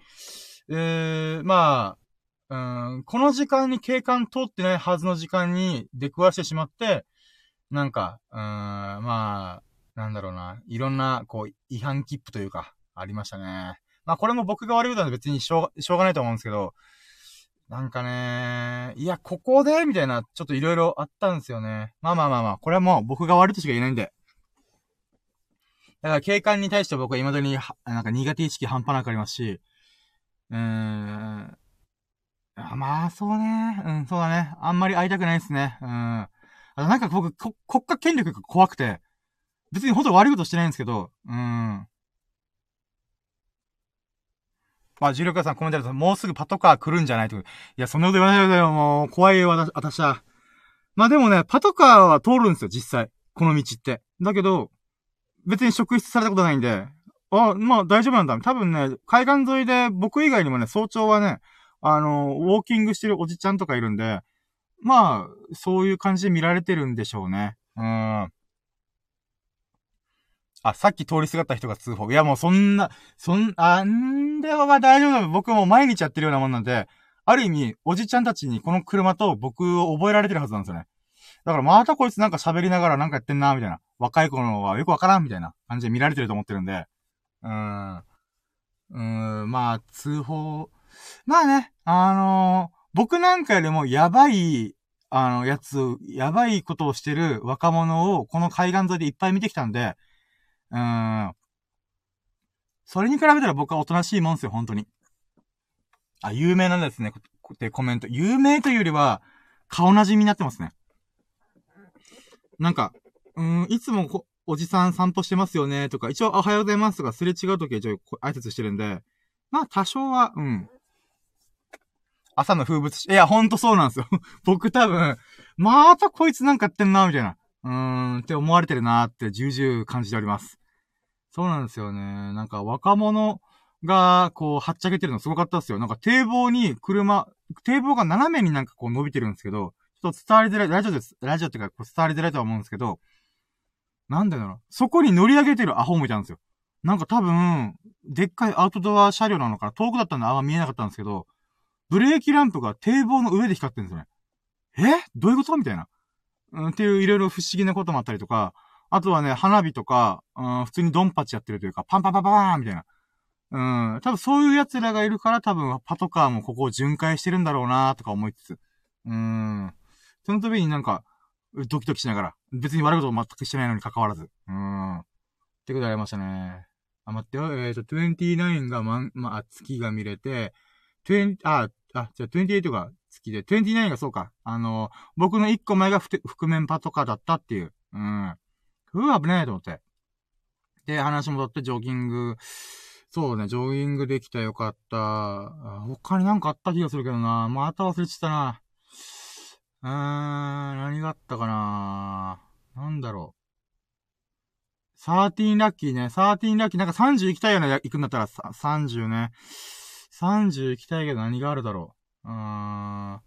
ええー、まあ、うん、この時間に警官通ってないはずの時間に出くわしてしまって、なんか、うーん、まあ、なんだろうな、いろんな、こう、違反切符というか、ありましたね。まあ、これも僕が悪いことは別にしょう、しょうがないと思うんですけど、なんかね、いや、ここで？みたいな、ちょっといろいろあったんですよね。まあまあまあまあ、これはもう僕が悪いとしか言えないんで。だから警官に対して僕は未だに、なんか苦手意識半端なくありますし、うーん、まあ、そうね。うん、そうだね。あんまり会いたくないですね。うん。あなんか僕、国家権力が怖くて、別に本当悪いことしてないんですけど、うーん。まあ、重力屋さんコメントでもうすぐパトカー来るんじゃないと。いや、そんなこと言わないでよ、もう、怖いよ、私は。まあでもね、パトカーは通るんですよ、実際。この道って。だけど、別に職質されたことないんで、あ、まあ大丈夫なんだ。多分ね、海岸沿いで僕以外にもね、早朝はね、あの、ウォーキングしてるおじちゃんとかいるんで、まあ、そういう感じで見られてるんでしょうね。うん。あ、さっき通りすがった人が通報。いやもうそんな、そん、あんでは大丈夫だ。僕も毎日やってるようなもんなんで、ある意味、おじちゃんたちにこの車と僕を覚えられてるはずなんですよね。だからまたこいつなんか喋りながらなんかやってんな、みたいな。若い子のはよくわからん、みたいな感じで見られてると思ってるんで。うーん。うーん、まあ、通報。まあね、あのー、僕なんかよりもやばい、あの、やつ、やばいことをしてる若者をこの海岸沿いでいっぱい見てきたんで、うん。それに比べたら僕はおとなしいもんですよ、本当に。あ、有名なんですね。ってコメント。有名というよりは、顔馴染みになってますね。なんか、うん、いつもおじさん散歩してますよね、とか、一応おはようございますとか、すれ違うときは一応挨拶してるんで、まあ多少は、うん。朝の風物詩。いや、ほんとそうなんですよ。僕多分、またこいつなんかやってんな、みたいな。うーん、って思われてるなーって重々感じております。そうなんですよね。なんか若者が、こう、はっちゃけてるのすごかったっすよ。なんか堤防に車、堤防が斜めになんかこう伸びてるんですけど、ちょっと伝わりづらい、ラジオです。ラジオってか、伝わりづらいとは思うんですけど、なんだろうそこに乗り上げてるアホもいたんですよ。なんか多分、でっかいアウトドア車両なのかな遠くだったんであんま見えなかったんですけど、ブレーキランプが堤防の上で光ってるんですよね。え？どういうこと？みたいな。うん、っていういろいろ不思議なこともあったりとか、あとはね、花火とか、うん、普通にドンパチやってるというか、パンパンパンパンみたいな。うん、多分そういう奴らがいるから多分パトカーもここを巡回してるんだろうなとか思いつつ。うん。その度になんか、ドキドキしながら、別に悪いことを全くしてないのに関わらず。うん。ってことありましたね。あ、待ってよ。えっ、ー、と、29がまん、まあ、月が見れて、20、あ、あ、じゃあ28が月で、29がそうか。あの、僕の1個前が覆面パトカーだったっていう。うん。うわ、危ないと思って。で、話戻ってジョギング、そうね、ジョギングできたよかった。他になんかあった気がするけどな。また忘れちゃったな。うーん、何があったかななんだろう。13ラッキーね。13ラッキー。なんか30行きたいよね。行くんだったら30ね。30行きたいけど何があるだろう？うーん。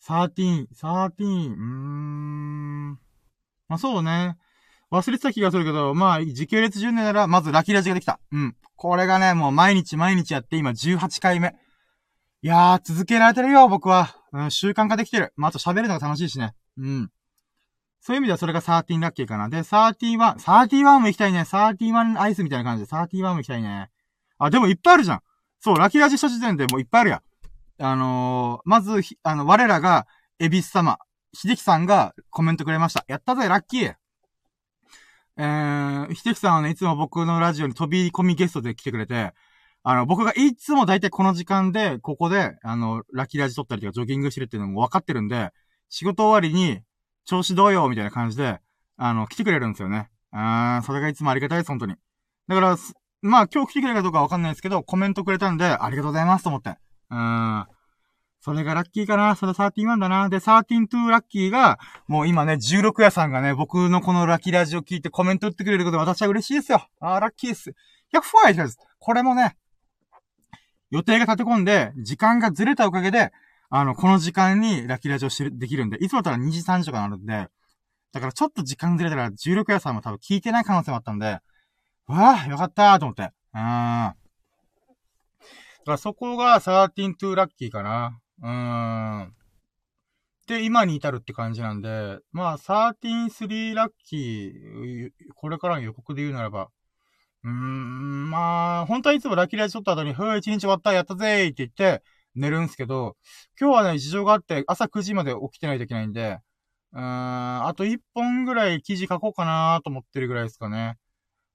13、13、うーん。まあそうね。忘れてた気がするけど、まあ、時系列順年なら、まずラキラジができた。うん。これがね、もう毎日毎日やって、今18回目。いやー、続けられてるよ、僕は。うん、習慣化できてる。まあ、あと喋るのが楽しいしね。うん。そういう意味ではそれが13ラッキーかな。で、31、31も行きたいね。31アイスみたいな感じで、31も行きたいね。あ、でもいっぱいあるじゃん。そう、ラッキーラジした時点でもういっぱいあるや。あのー、まず、あの、我らが、エビス様、秀樹さんがコメントくれました。やったぜ、ラッキー。えー、秀樹さんはね、いつも僕のラジオに飛び込みゲストで来てくれて、あの、僕がいつも大体この時間で、ここで、あの、ラッキーラジ撮ったりとかジョギングしてるっていうのも分かってるんで、仕事終わりに、調子どうよみたいな感じで、あの、来てくれるんですよね。あー、それがいつもありがたいです、本当に。だから、まあ、今日来てくれるかどうかわかんないですけど、コメントくれたんで、ありがとうございますと思って。うん。それがラッキーかな。それ13だな。で、132ラッキーが、もう今ね、16屋さんがね、僕のこのラッキーラジオ聞いてコメント打ってくれることで私は嬉しいですよ。あー、ラッキーです。100フォアです。これもね、予定が立て込んで、時間がずれたおかげで、あの、この時間にラッキーラジオしるできるんで、いつもだったら2時3時とかなるんで、だからちょっと時間ずれたら16夜さんも多分聞いてない可能性もあったんで、わあ、よかったと思って。うん。だからそこが13-2ラッキーかな。うん。で、今に至るって感じなんで、まあ、13-3ラッキー、これからの予告で言うならば、うーん、まあ、本当はいつもラッキーライジ撮った後に、ふぅ、一日終わった、やったぜーって言って、寝るんすけど、今日はね、事情があって、朝9時まで起きてないといけないんで、うーん、あと1本ぐらい記事書こうかなーと思ってるぐらいですかね。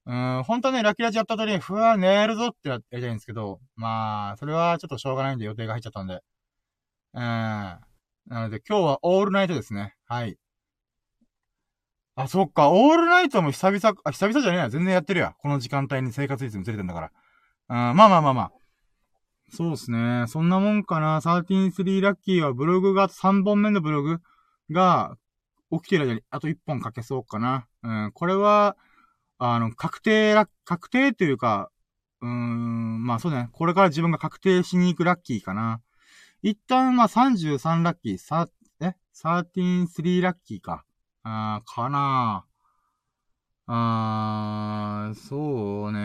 うん、本当はね、ラッキーラジやった後に、ふわ、寝るぞってやりたいんですけど、まあ、それはちょっとしょうがないんで予定が入っちゃったんで。うん。なので今日はオールナイトですね。はい。あ、そっか、オールナイトも久々、あ、久々じゃねえや。全然やってるや。この時間帯に生活リズムずれてんだから。あまあまあまあまあ。そうですね。そんなもんかな。133ラッキーはブログが、3本目のブログが起きてる間にあと1本書けそうかな。うん。これは、あの、確定ラ確定というか、うーん、まあそうだね。これから自分が確定しに行くラッキーかな。一旦、まあ33ラッキー、さ、え ?133 ラッキーか。あー、かなあー、そうね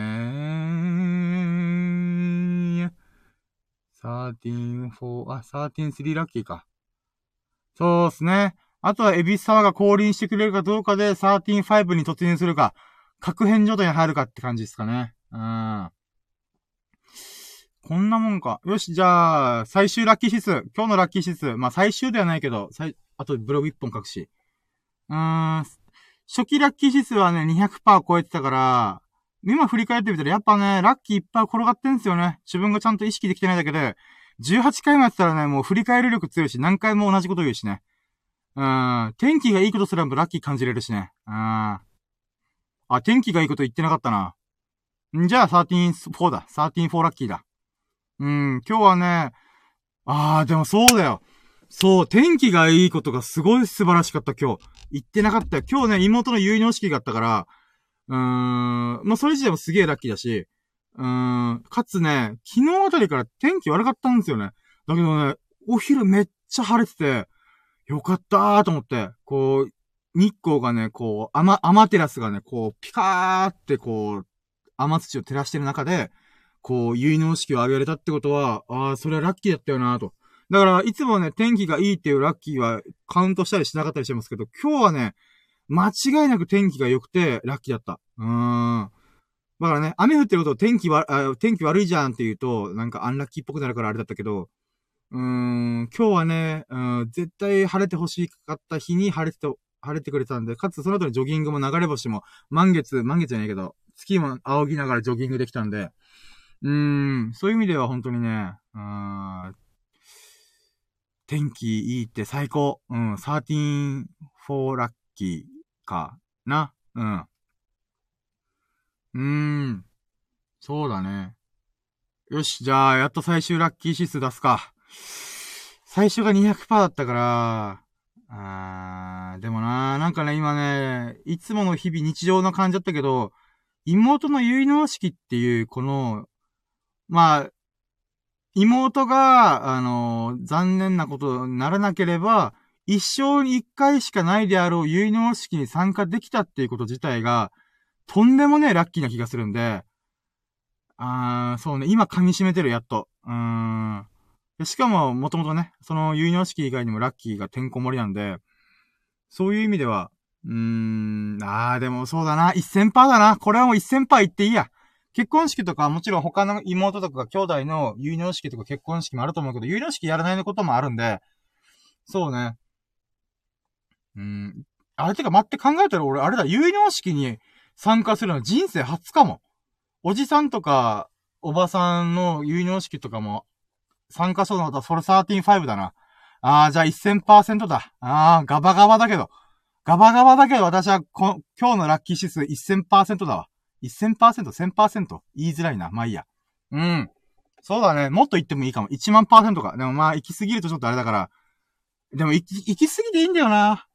ー13、4、あ、13、3ラッキーか。そうっすね。あとは、エビス様が降臨してくれるかどうかで、13、5に突入するか、確変状態に入るかって感じですかね。うん。こんなもんか。よし、じゃあ、最終ラッキー指数。今日のラッキー指数。まあ、最終ではないけど、最、あとブログ1本書くし。うーん。初期ラッキー指数はね、200%超えてたから、今振り返ってみたら、やっぱね、ラッキーいっぱい転がってんすよね。自分がちゃんと意識できてないだけで、18回もやってたらね、もう振り返る力強いし、何回も同じこと言うしね。うん。天気がいいことすらもラッキー感じれるしね。うん。あ、天気がいいこと言ってなかったな。んじゃあ、13-4だ。13-4ラッキーだ。うん、今日はね、あー、でもそうだよ。そう、天気がいいことがすごい素晴らしかった今日。言ってなかったよ。今日ね、妹の結納式があったから、うーん、まあ、それ自体もすげえラッキーだし、うーん、かつね、昨日あたりから天気悪かったんですよね。だけどね、お昼めっちゃ晴れてて、よかったーと思って、こう、日光がね、こう、アマ、アマテラスがね、こう、ピカーってこう、雨土を照らしてる中で、こう、結納式を挙げられたってことは、ああ、それはラッキーだったよなと。だから、いつもね、天気がいいっていうラッキーはカウントしたりしなかったりしてますけど、今日はね、間違いなく天気が良くて、ラッキーだった。うーん。だからね、雨降ってること天気わ、天気悪いじゃんって言うと、なんかアンラッキーっぽくなるからあれだったけど、うーん、今日はね、うん、絶対晴れてほしかった日に晴れて、晴れてくれたんで、かつその後にジョギングも流れ星も、満月、満月じゃないけど、月も仰ぎながらジョギングできたんで、うーん、そういう意味では本当にね、うん、天気いいって最高。うん、13 4ラッキーかな。うん。うーん。そうだね。よし、じゃあ、やっと最終ラッキー指数出すか。最初が200%だったから、あー、でもななんかね、今ね、いつもの日々日常の感じだったけど、妹の結納式っていう、この、まあ、妹が、あのー、残念なことにならなければ、一生に一回しかないであろう結納式に参加できたっていうこと自体が、とんでもねラッキーな気がするんで、あー、そうね、今噛み締めてる、やっと。うーん。しかも、もともとね、その結納式以外にもラッキーがてんこ盛りなんで、そういう意味では、うーん、あー、でもそうだな、1000%だな。これはもう1000%言っていいや。結婚式とか、もちろん他の妹とか兄弟の結納式とか結婚式もあると思うけど、結納式やらないこともあるんで、そうね。うん。あれてか待って考えたら俺、あれだ、結納式に参加するの人生初かも。おじさんとか、おばさんの結納式とかも参加そうなったらそれ135だな。ああ、じゃあ1000%だ。ああ、ガバガバだけど。ガバガバだけど私はこ、今日のラッキー指数1000%だわ。1000%、1000%言いづらいな。まあいいや。うん。そうだね。もっと言ってもいいかも。1万パーセントか。でもまあ、行き過ぎるとちょっとあれだから。でも、行き、行き過ぎていいんだよな。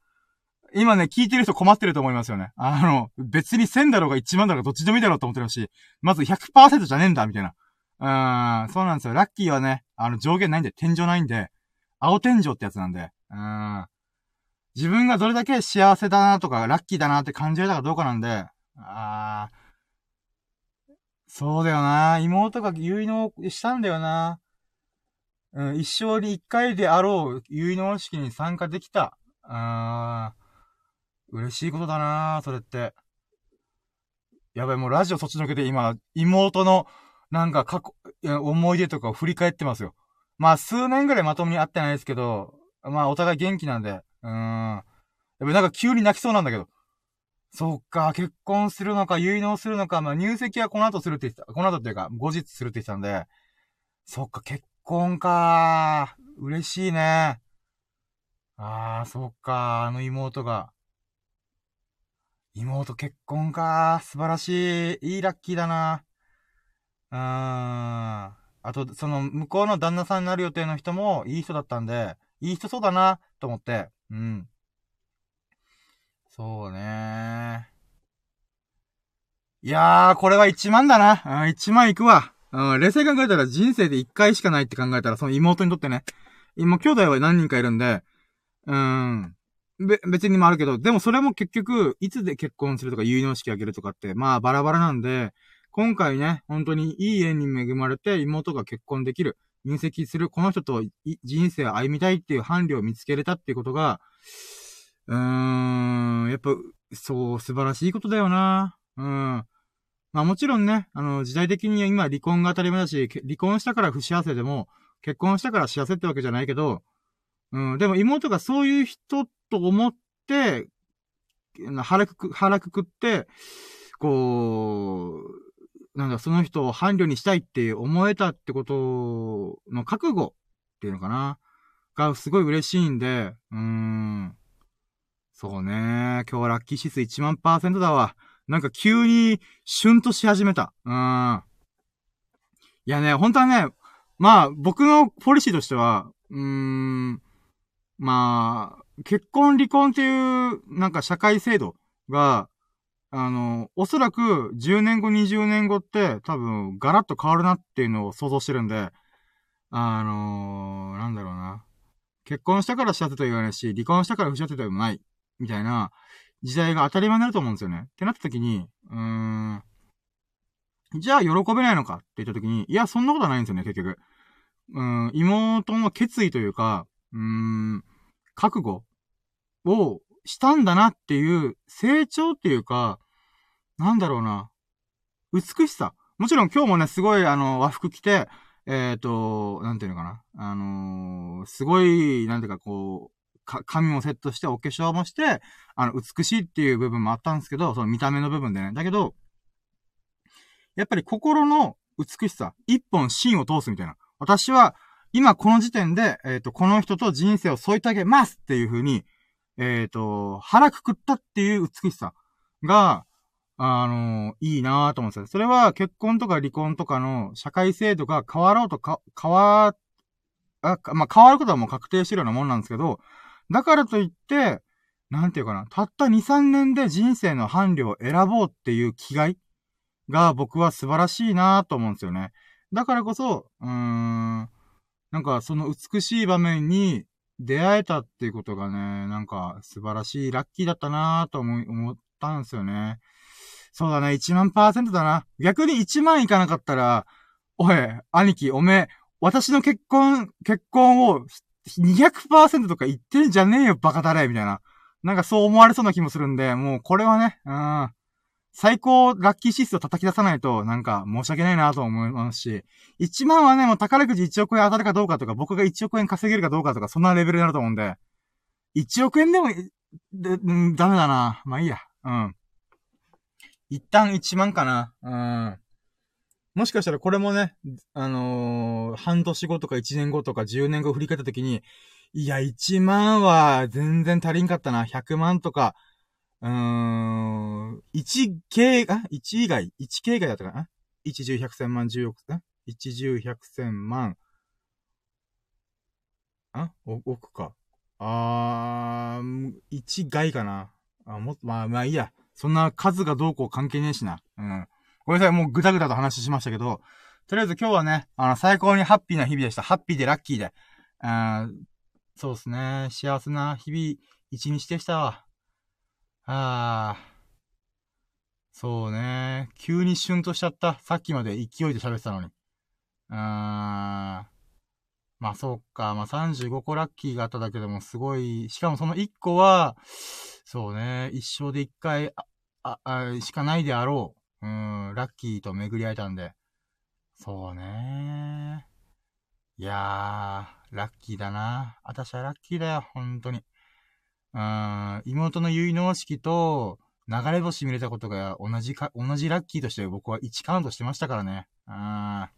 今ね、聞いてる人困ってると思いますよね。あの、別に1000だろうが1万だろうがどっちでもいいだろうと思ってるし、まず100%じゃねえんだ、みたいな。うーん、そうなんですよ。ラッキーはね、あの、上限ないんで、天井ないんで、青天井ってやつなんで、うん。自分がどれだけ幸せだなとか、ラッキーだなって感じられたかどうかなんで、あー、そうだよな。妹が結納したんだよな。うん、一生に一回であろう結納式に参加できた。あー、嬉しいことだなそれって。やばい、もうラジオそっちのけで今、妹の、なんか過去、思い出とかを振り返ってますよ。まあ、数年ぐらいまともに会ってないですけど、まあ、お互い元気なんで、うーん。やっぱなんか急に泣きそうなんだけど。そっか、結婚するのか、結納するのか、まあ入籍はこの後するって言ってた。この後っていうか、後日するって言ってたんで、そっか、結婚か。嬉しいね。ああ、そっか、あの妹が。妹結婚か。素晴らしい。いいラッキーだな。うん。あと、その、向こうの旦那さんになる予定の人もいい人だったんで、いい人そうだな、と思って。うん。そうねいやー、これは1万だな。うん、1万いくわ。うん、冷静に考えたら人生で1回しかないって考えたら、その妹にとってね。今、兄弟は何人かいるんで、うん。べ、別にもあるけど、でもそれも結局、いつで結婚するとか、結納式あげるとかって、まあ、バラバラなんで、今回ね、本当にいい縁に恵まれて、妹が結婚できる、入籍する、この人と人生を歩みたいっていう伴侶を見つけれたっていうことが、うーん、やっぱ、そう、素晴らしいことだよな。うん。まあもちろんね、あの、時代的に今離婚が当たり前だし、離婚したから不幸せでも、結婚したから幸せってわけじゃないけど、うん、でも妹がそういう人と思って、腹くく、腹くくって、こう、なんだ、その人を伴侶にしたいって思えたってことの覚悟っていうのかな？がすごい嬉しいんで、うーん。そうね。今日はラッキー指数1万パーセントだわ。なんか急にシュンとし始めた。うーん。いやね、本当はね、まあ、僕のポリシーとしては、うーん、まあ、結婚離婚っていう、なんか社会制度が、あの、おそらく10年後、20年後って多分ガラッと変わるなっていうのを想像してるんで、あのー、なんだろうな。結婚したから幸せと言わないし、離婚したから不幸せと言わない、みたいな時代が当たり前になると思うんですよね。ってなった時に、うーん、じゃあ喜べないのか？って言った時に、いや、そんなことはないんですよね、結局。うん、妹の決意というか、うーん、覚悟をしたんだなっていう成長っていうか、なんだろうな。美しさ。もちろん今日もね、すごいあの、和服着て、えっ、ー、と、なんていうのかな。あのー、すごい、なんていうかこう、か、髪もセットして、お化粧もして、あの、美しいっていう部分もあったんですけど、その見た目の部分でね。だけど、やっぱり心の美しさ、一本芯を通すみたいな。私は、今この時点で、えっ、ー、と、この人と人生を添い遂げますっていう風に、えっ、ー、と、腹くくったっていう美しさが、あの、いいなぁと思うんですよ。それは結婚とか離婚とかの社会制度が変わろうとか、変わ、あ、まあ、変わることはもう確定してるようなもんなんですけど、だからといって、なんていうかな、たった2、3年で人生の伴侶を選ぼうっていう気概が僕は素晴らしいなぁと思うんですよね。だからこそ、うーん、なんかその美しい場面に出会えたっていうことがね、なんか素晴らしい、ラッキーだったなぁと思い、思ったんですよね。そうだね、1万パーセントだな。逆に1万いかなかったら、おい、兄貴、おめえ、私の結婚、結婚を200%とか言ってんじゃねえよ、バカだれ、みたいな。なんかそう思われそうな気もするんで、もうこれはね、うん。最高ラッキーシスト叩き出さないと、なんか申し訳ないなと思いますし、1万はね、もう宝くじ1億円当たるかどうかとか、僕が1億円稼げるかどうかとか、そんなレベルになると思うんで、1億円でも、で、うん、ダメだな。まあいいや。うん。一旦1万かな。うん。もしかしたらこれもね、あのー、半年後とか1年後とか10年後振り返った時に、いや、1万は全然足りんかったな。100万とか、うーん、1系、あ ?1 以外 ?1 系以外だったかな ?1 十百千万十億、あ ?1 十百千万。あ？億か。あー、1外かな。あ、も、まあ、まあいいや。そんな数がどうこう関係ねえしな。うん。ごめんなさい、もうぐだぐだと話しましたけど、とりあえず今日はね、あの、最高にハッピーな日々でした。ハッピーでラッキーで。うん、そうですね。幸せな日々、一日でしたわ。ああ。そうね。急にシュンとしちゃった。さっきまで勢いで喋ってたのに。あーん。まあそうか。まあ35個ラッキーがあっただけでもすごい。しかもその1個は、そうね。一生で1回、あ、あ、しかないであろう。うん、ラッキーと巡り合えたんで。そうね。いやー、ラッキーだな。私はラッキーだよ。本当に。うん、妹の結納式と、流れ星見れたことが同じか、同じラッキーとして僕は1カウントしてましたからね。うん。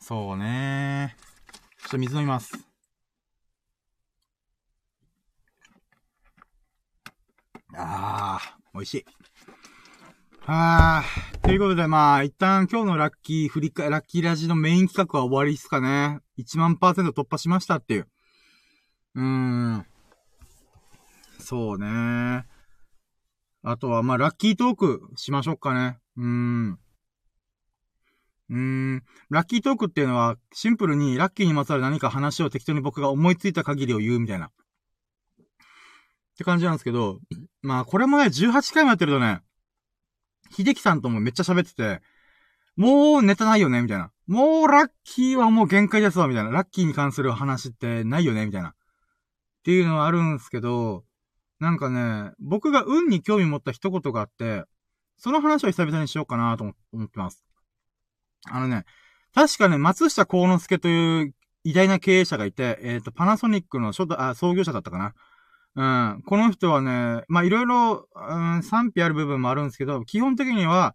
そうねちょっと水飲みます。あー、美味しい。あー、ということでまあ、一旦今日のラッキー、振り返、ラッキーラジのメイン企画は終わりっすかね。1万パーセント突破しましたっていう。うーん。そうね。あとは、まあ、ラッキートークしましょうかね。うーん。うーん。ラッキートークっていうのは、シンプルにラッキーにまつわる何か話を適当に僕が思いついた限りを言うみたいな。って感じなんですけど、まあ、これもね、18回もやってるとね、秀樹さんともめっちゃ喋ってて、もうネタないよねみたいな。もうラッキーはもう限界ですわみたいな。ラッキーに関する話ってないよねみたいな。っていうのはあるんですけど、なんかね、僕が運に興味持った一言があって、その話を久々にしようかなと思ってます。あのね、確かね、松下幸之助という偉大な経営者がいて、えっ、ー、と、パナソニックの初あ、創業者だったかな。うん。この人はね、ま、いろいろ、うん、賛否ある部分もあるんですけど、基本的には、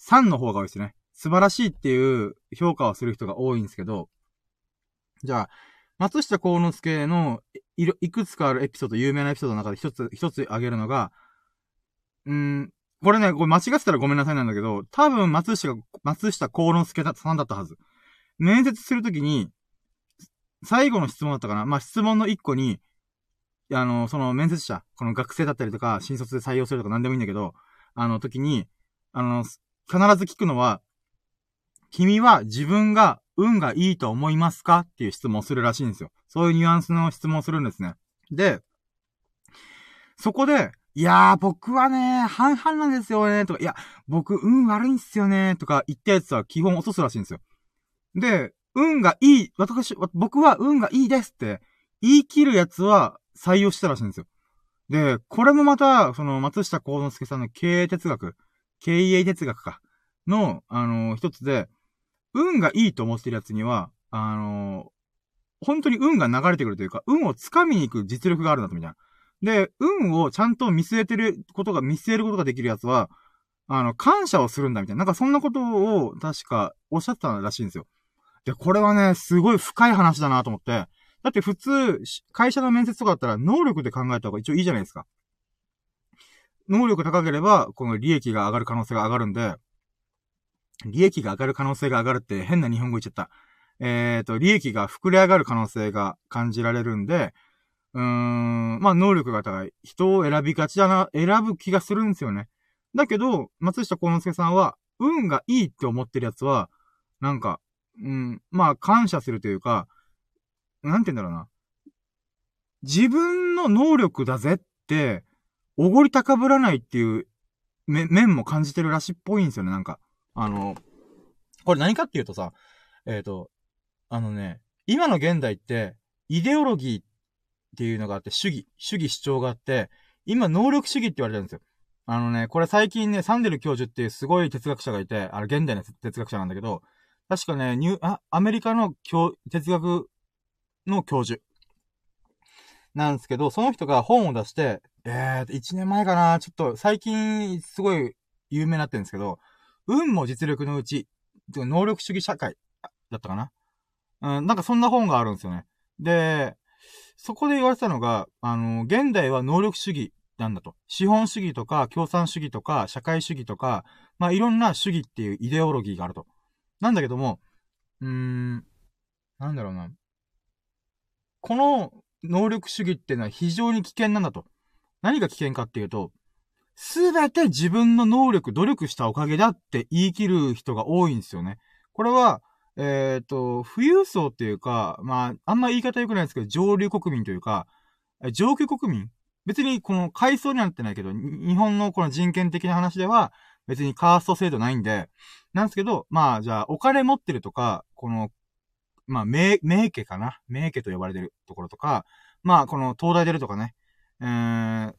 3の方が多いですね。素晴らしいっていう評価をする人が多いんですけど、じゃあ、松下幸之助のいいくつかあるエピソード、有名なエピソードの中で一つ、一つ挙げるのが、うん、これね、これ間違ってたらごめんなさいなんだけど、多分松下が、松下幸之助さんだったはず。面接するときに、最後の質問だったかなまあ、質問の一個に、あの、その面接者、この学生だったりとか、新卒で採用するとか何でもいいんだけど、あの時に、あの、必ず聞くのは、君は自分が運がいいと思いますかっていう質問をするらしいんですよ。そういうニュアンスの質問をするんですね。で、そこで、いやー、僕はね、半々なんですよね、とか、いや、僕、運悪いんすよね、とか言ったやつは基本落とすらしいんですよ。で、運がいい、私、僕は運がいいですって言い切るやつは採用したらしいんですよ。で、これもまた、その、松下幸之助さんの経営哲学、経営哲学か、の、あのー、一つで、運がいいと思ってるやつには、あのー、本当に運が流れてくるというか、運を掴みに行く実力があるんだと、みたいな。で、運をちゃんと見据えてることが、見据えることができるやつは、あの、感謝をするんだみたいな。なんかそんなことを確かおっしゃってたらしいんですよ。で、これはね、すごい深い話だなと思って。だって普通、会社の面接とかだったら能力で考えた方が一応いいじゃないですか。能力高ければ、この利益が上がる可能性が上がるんで、利益が上がる可能性が上がるって変な日本語言っちゃった。えっ、ー、と、利益が膨れ上がる可能性が感じられるんで、うーん、まあ、能力が高い。人を選びがちだな、選ぶ気がするんですよね。だけど、松下幸之助さんは、運がいいって思ってるやつは、なんか、うん、まあ、感謝するというか、なんて言うんだろうな。自分の能力だぜって、おごり高ぶらないっていう、め、面も感じてるらしいっぽいんですよね、なんか。あの、これ何かっていうとさ、えっ、ー、と、あのね、今の現代って、イデオロギーっていうのがあって、主義、主義主張があって、今、能力主義って言われてるんですよ。あのね、これ最近ね、サンデル教授っていうすごい哲学者がいて、あの、現代の哲学者なんだけど、確かね、ニュあ、アメリカの教、哲学の教授。なんですけど、その人が本を出して、えーと、1年前かな、ちょっと最近すごい有名になってるんですけど、運も実力のうち、能力主義社会だったかな？うん、なんかそんな本があるんですよね。で、そこで言われてたのが、あの、現代は能力主義なんだと。資本主義とか、共産主義とか、社会主義とか、まあ、いろんな主義っていうイデオロギーがあると。なんだけども、うーん、なんだろうな。この能力主義っていうのは非常に危険なんだと。何が危険かっていうと、すべて自分の能力、努力したおかげだって言い切る人が多いんですよね。これは、えっ、ー、と、富裕層っていうか、まあ、あんま言い方良くないですけど、上流国民というか、上級国民？別にこの階層にはなってないけど、日本のこの人権的な話では、別にカースト制度ないんで、なんですけど、まあ、じゃあ、お金持ってるとか、この、まあ、名、名家かな？名家と呼ばれてるところとか、まあ、この東大出るとかね、えー、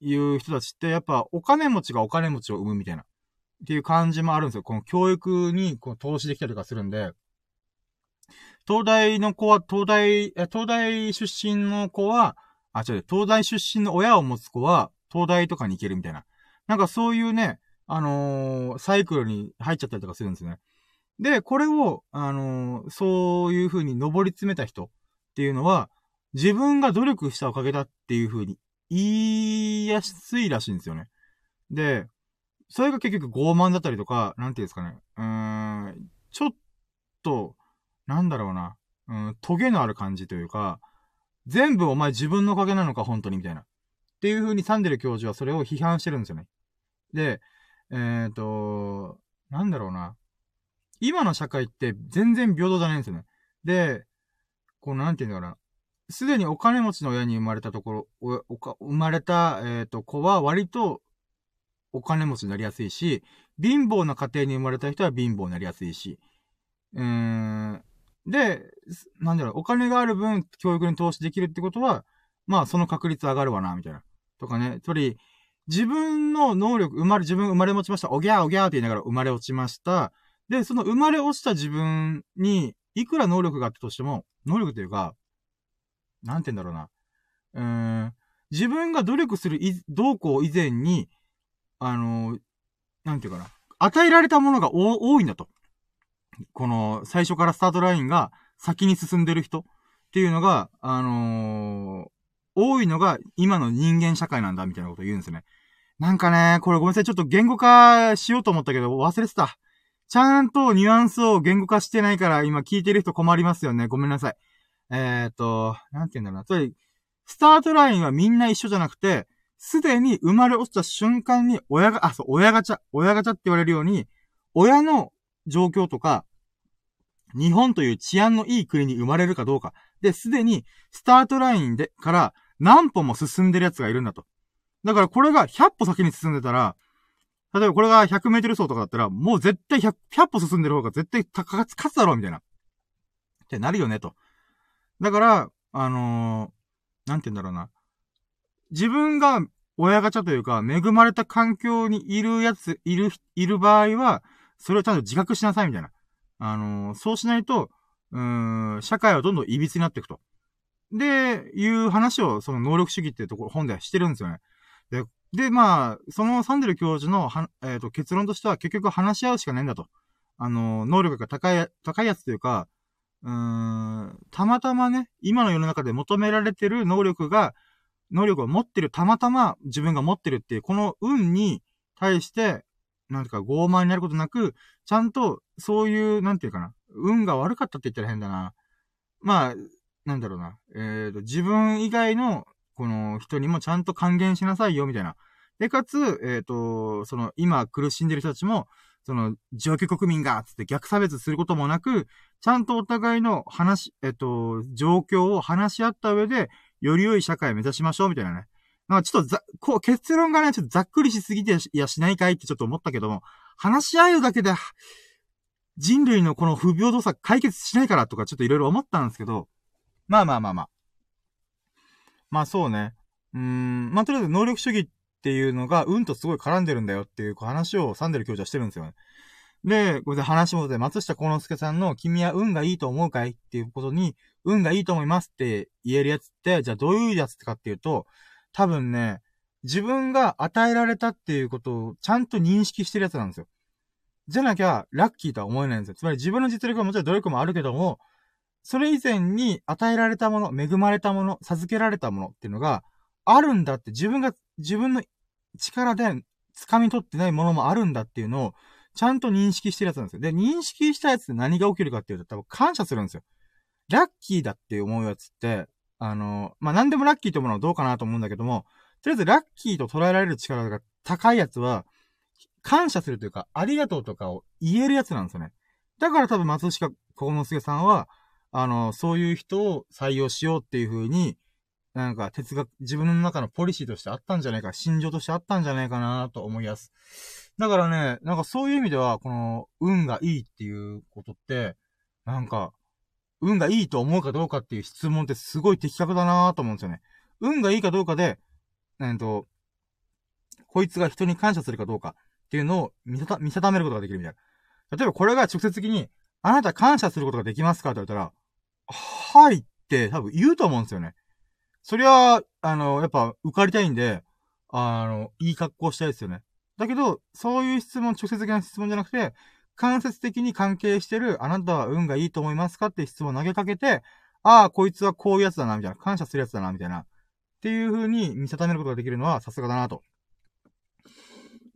いう人たちって、やっぱお金持ちがお金持ちを生むみたいな。っていう感じもあるんですよ。この教育にこう投資できたりとかするんで、東大の子は、東大、東大出身の子は、あ、違う、東大出身の親を持つ子は、東大とかに行けるみたいな。なんかそういうね、あのー、サイクルに入っちゃったりとかするんですね。で、これを、あのー、そういう風に登り詰めた人っていうのは、自分が努力したおかげだっていう風に言いやすいらしいんですよね。で、それが結局傲慢だったりとか、なんていうんですかね。うーん、ちょっと、なんだろうな。うん、トゲのある感じというか、全部お前自分のおかげなのか、本当に、みたいな。っていう風にサンデル教授はそれを批判してるんですよね。で、えっ、ー、と、なんだろうな。今の社会って全然平等じゃないんですよね。で、こうなんて言うんだろうな。すでにお金持ちの親に生まれたところ、お、おか、生まれた、えっ、ー、と、子は割とお金持ちになりやすいし、貧乏な家庭に生まれた人は貧乏になりやすいし、うーん、で、なんだろう、お金がある分、教育に投資できるってことは、まあ、その確率上がるわな、みたいな。とかね、つまり、自分の能力、生まれ、自分生まれ持ちました。おぎゃーおぎゃーって言いながら生まれ落ちました。で、その生まれ落ちた自分に、いくら能力があったとしても、能力というか、なんて言うんだろうな。うーん、自分が努力するい、動向以前に、あのー、なんていうかな。与えられたものが多いんだと。この、最初からスタートラインが先に進んでる人っていうのが、あのー、多いのが今の人間社会なんだみたいなことを言うんですね。なんかね、これごめんなさい。ちょっと言語化しようと思ったけど忘れてた。ちゃんとニュアンスを言語化してないから今聞いてる人困りますよね。ごめんなさい。えー、っと、なんて言うんだろうな。つまり、スタートラインはみんな一緒じゃなくて、すでに生まれ落ちた瞬間に親が、あ、そう、親ガチャ、親ガチャって言われるように、親の状況とか、日本という治安のいい国に生まれるかどうか。で、すでに、スタートラインで、から何歩も進んでる奴がいるんだと。だからこれが100歩先に進んでたら、例えばこれが100メートル走とかだったら、もう絶対 100, 100歩進んでる方が絶対勝つ、勝つだろうみたいな。ってなるよねと。だから、あのー、なんて言うんだろうな。自分が親ガチャというか、恵まれた環境にいるやつ、いる、いる場合は、それをちゃんと自覚しなさいみたいな。あのー、そうしないと、うん、社会はどんどん歪になっていくと。で、いう話を、その能力主義っていうところ、本ではしてるんですよね。で、で、まあ、そのサンデル教授のは、えっ、ー、と、結論としては結局話し合うしかないんだと。あの、能力が高い、高いやつというか、うーん、たまたまね、今の世の中で求められてる能力が、能力を持ってる、たまたま自分が持ってるっていう、この運に対して、なんていうか傲慢になることなく、ちゃんと、そういう、なんていうかな、運が悪かったって言ったら変だな。まあ、なんだろうな。えっ、ー、と、自分以外の、この人にもちゃんと還元しなさいよ、みたいな。で、かつ、えっ、ー、と、その、今苦しんでる人たちも、その、上級国民が、つって逆差別することもなく、ちゃんとお互いの話、えっ、ー、と、状況を話し合った上で、より良い社会を目指しましょう、みたいなね。なんかちょっとざ、こう、結論がね、ちょっとざっくりしすぎて、いや、しないかいってちょっと思ったけども、話し合うだけで、人類のこの不平等さ解決しないからとかちょっといろいろ思ったんですけど、まあまあまあまあ。まあそうね。うーん、まあとりあえず能力主義っていうのが、運とすごい絡んでるんだよっていう話をサンデル教授はしてるんですよね。で、これで話もで、松下幸之助さんの、君は運がいいと思うかいっていうことに、運がいいと思いますって言えるやつって、じゃあどういうやつかっていうと、多分ね、自分が与えられたっていうことをちゃんと認識してるやつなんですよ。じゃなきゃ、ラッキーとは思えないんですよ。つまり自分の実力はもちろん努力もあるけども、それ以前に与えられたもの、恵まれたもの、授けられたものっていうのがあるんだって自分が、自分の力で掴み取ってないものもあるんだっていうのをちゃんと認識してるやつなんですよ。で、認識したやつで何が起きるかっていうと多分感謝するんですよ。ラッキーだって思うやつって、あの、まあ、何でもラッキーと思うのはどうかなと思うんだけども、とりあえずラッキーと捉えられる力が高いやつは、感謝するというか、ありがとうとかを言えるやつなんですよね。だから多分松下幸之助さんは、あの、そういう人を採用しようっていう風に、なんか哲学、自分の中のポリシーとしてあったんじゃないか、心情としてあったんじゃないかなと思います。だからね、なんかそういう意味では、この、運がいいっていうことって、なんか、運がいいと思うかどうかっていう質問ってすごい的確だなと思うんですよね。運がいいかどうかで、えっと、こいつが人に感謝するかどうかっていうのを見定めることができるみたいな。例えばこれが直接的に、あなた感謝することができますかって言われたら、はいって多分言うと思うんですよね。そりゃ、あの、やっぱ受かりたいんで、あの、いい格好したいですよね。だけど、そういう質問、直接的な質問じゃなくて、間接的に関係してる、あなたは運がいいと思いますかって質問投げかけて、ああ、こいつはこういうやつだな、みたいな。感謝するやつだな、みたいな。っていう風に見定めることができるのはさすがだなと。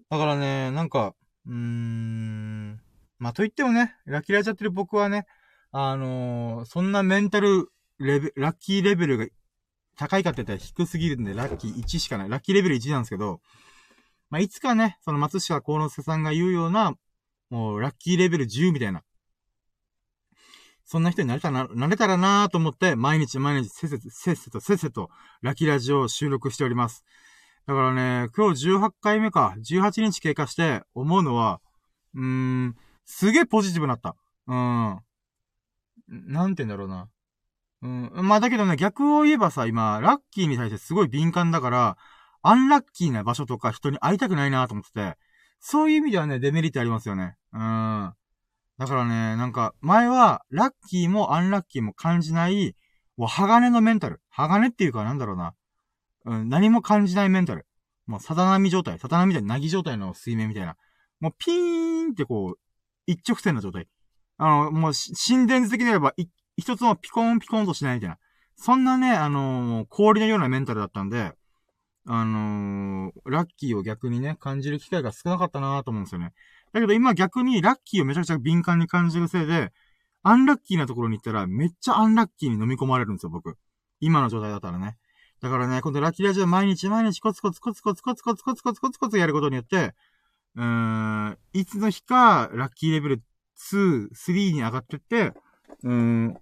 だからね、なんか、うーん、まあ、と言ってもね、ラッキーラちゃってる僕はね、あのー、そんなメンタルレベ、ラッキーレベルが高いかって言ったら低すぎるんで、ラッキー1しかない。ラッキーレベル1なんですけど、まあ、いつかね、その松下幸之助さんが言うような、もう、ラッキーレベル10みたいな。そんな人になれたな、なれたらなと思って、毎日毎日せっせと、せっせと、せっせと、ラッキーラジオを収録しております。だからね、今日18回目か、18日経過して思うのは、うーん、すげえポジティブになった。うん。なんて言うんだろうな。うん。まあだけどね、逆を言えばさ、今、ラッキーに対してすごい敏感だから、アンラッキーな場所とか人に会いたくないなと思ってて、そういう意味ではね、デメリットありますよね。うん。だからね、なんか、前は、ラッキーもアンラッキーも感じない、もう鋼のメンタル。鋼っていうかなんだろうな。うん、何も感じないメンタル。もう、さだ波状態。さだ波みたいな、なぎ状態の水面みたいな。もう、ピーンってこう、一直線の状態。あの、もう、心電図的に言えば、一つもピコンピコンとしないみたいな。そんなね、あのー、氷のようなメンタルだったんで、あのー、ラッキーを逆にね、感じる機会が少なかったなと思うんですよね。だけど今逆にラッキーをめちゃくちゃ敏感に感じるせいで、アンラッキーなところに行ったらめっちゃアンラッキーに飲み込まれるんですよ、僕。今の状態だったらね。だからね、今度ラッキーラジオ毎日毎日コツコツコツコツコツコツコツコツコツコツやることによって、うーん、いつの日かラッキーレベル2、3に上がってって、うーん、